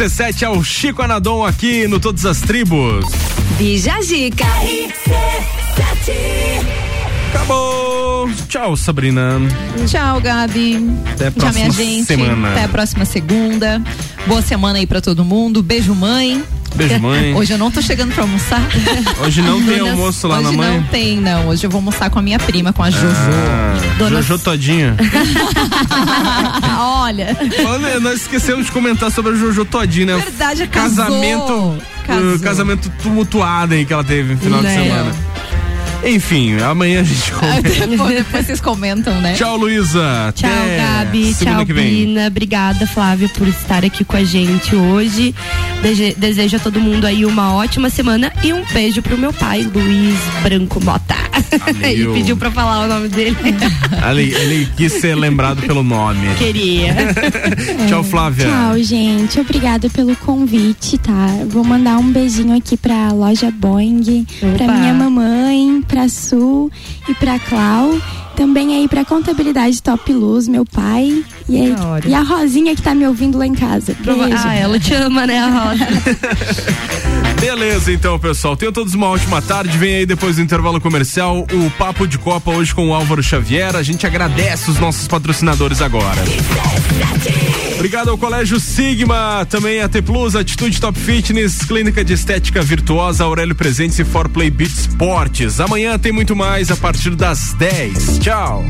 RC7 é o Chico Anadon aqui no Todas as Tribos. Bija Zica. Acabou! Tchau, Sabrina. Tchau, Gabi. Até a Tchau, minha próxima gente. semana. Até a próxima segunda. Boa semana aí pra todo mundo. Beijo, mãe. Beijo, mãe. Hoje eu não tô chegando pra almoçar. Hoje não tem Dona- almoço lá Hoje na mãe? não tem, não. Hoje eu vou almoçar com a minha prima, com a Jojo. Ah, Jojo todinha. Olha. Falando, nós esquecemos de comentar sobre a Jojo todinha, né? Verdade, casou. Casamento, Casou. uh, casamento tumultuado aí que ela teve no final Né. de semana. Enfim, amanhã a gente comenta. depois, depois vocês comentam, né? Tchau, Luísa. Tchau, Até Gabi. Tchau. Brina. Obrigada, Flávia, por estar aqui com a gente hoje. Dese- Desejo a todo mundo aí uma ótima semana e um beijo pro meu pai, Luiz Branco Mota. Ele Valeu. pediu pra falar o nome dele. Ele, ele quis ser lembrado pelo nome. Queria. Tchau, Flávia. Tchau, gente. Obrigada pelo convite, tá? Vou mandar um beijinho aqui pra loja Boeing, pra Opa. minha mamãe, pra Sul e pra Clau. Também aí pra Contabilidade Top Luz, meu pai. E, aí- e a Rosinha que tá me ouvindo lá em casa. Prova- Beijo. Ah, ela te ama, né, a Rosa? Beleza, então, pessoal. Tenham todos uma ótima tarde. Vem aí depois do intervalo comercial o Papo de Copa hoje com o Álvaro Xavier. A gente agradece os nossos patrocinadores agora. Obrigado ao Colégio Sigma, também a T Plus, Atitude Top Fitness, Clínica de Estética Virtuosa, Aurélio Presentes e For Play Beat Sports. Amanhã tem muito mais a partir das 10. Tchau.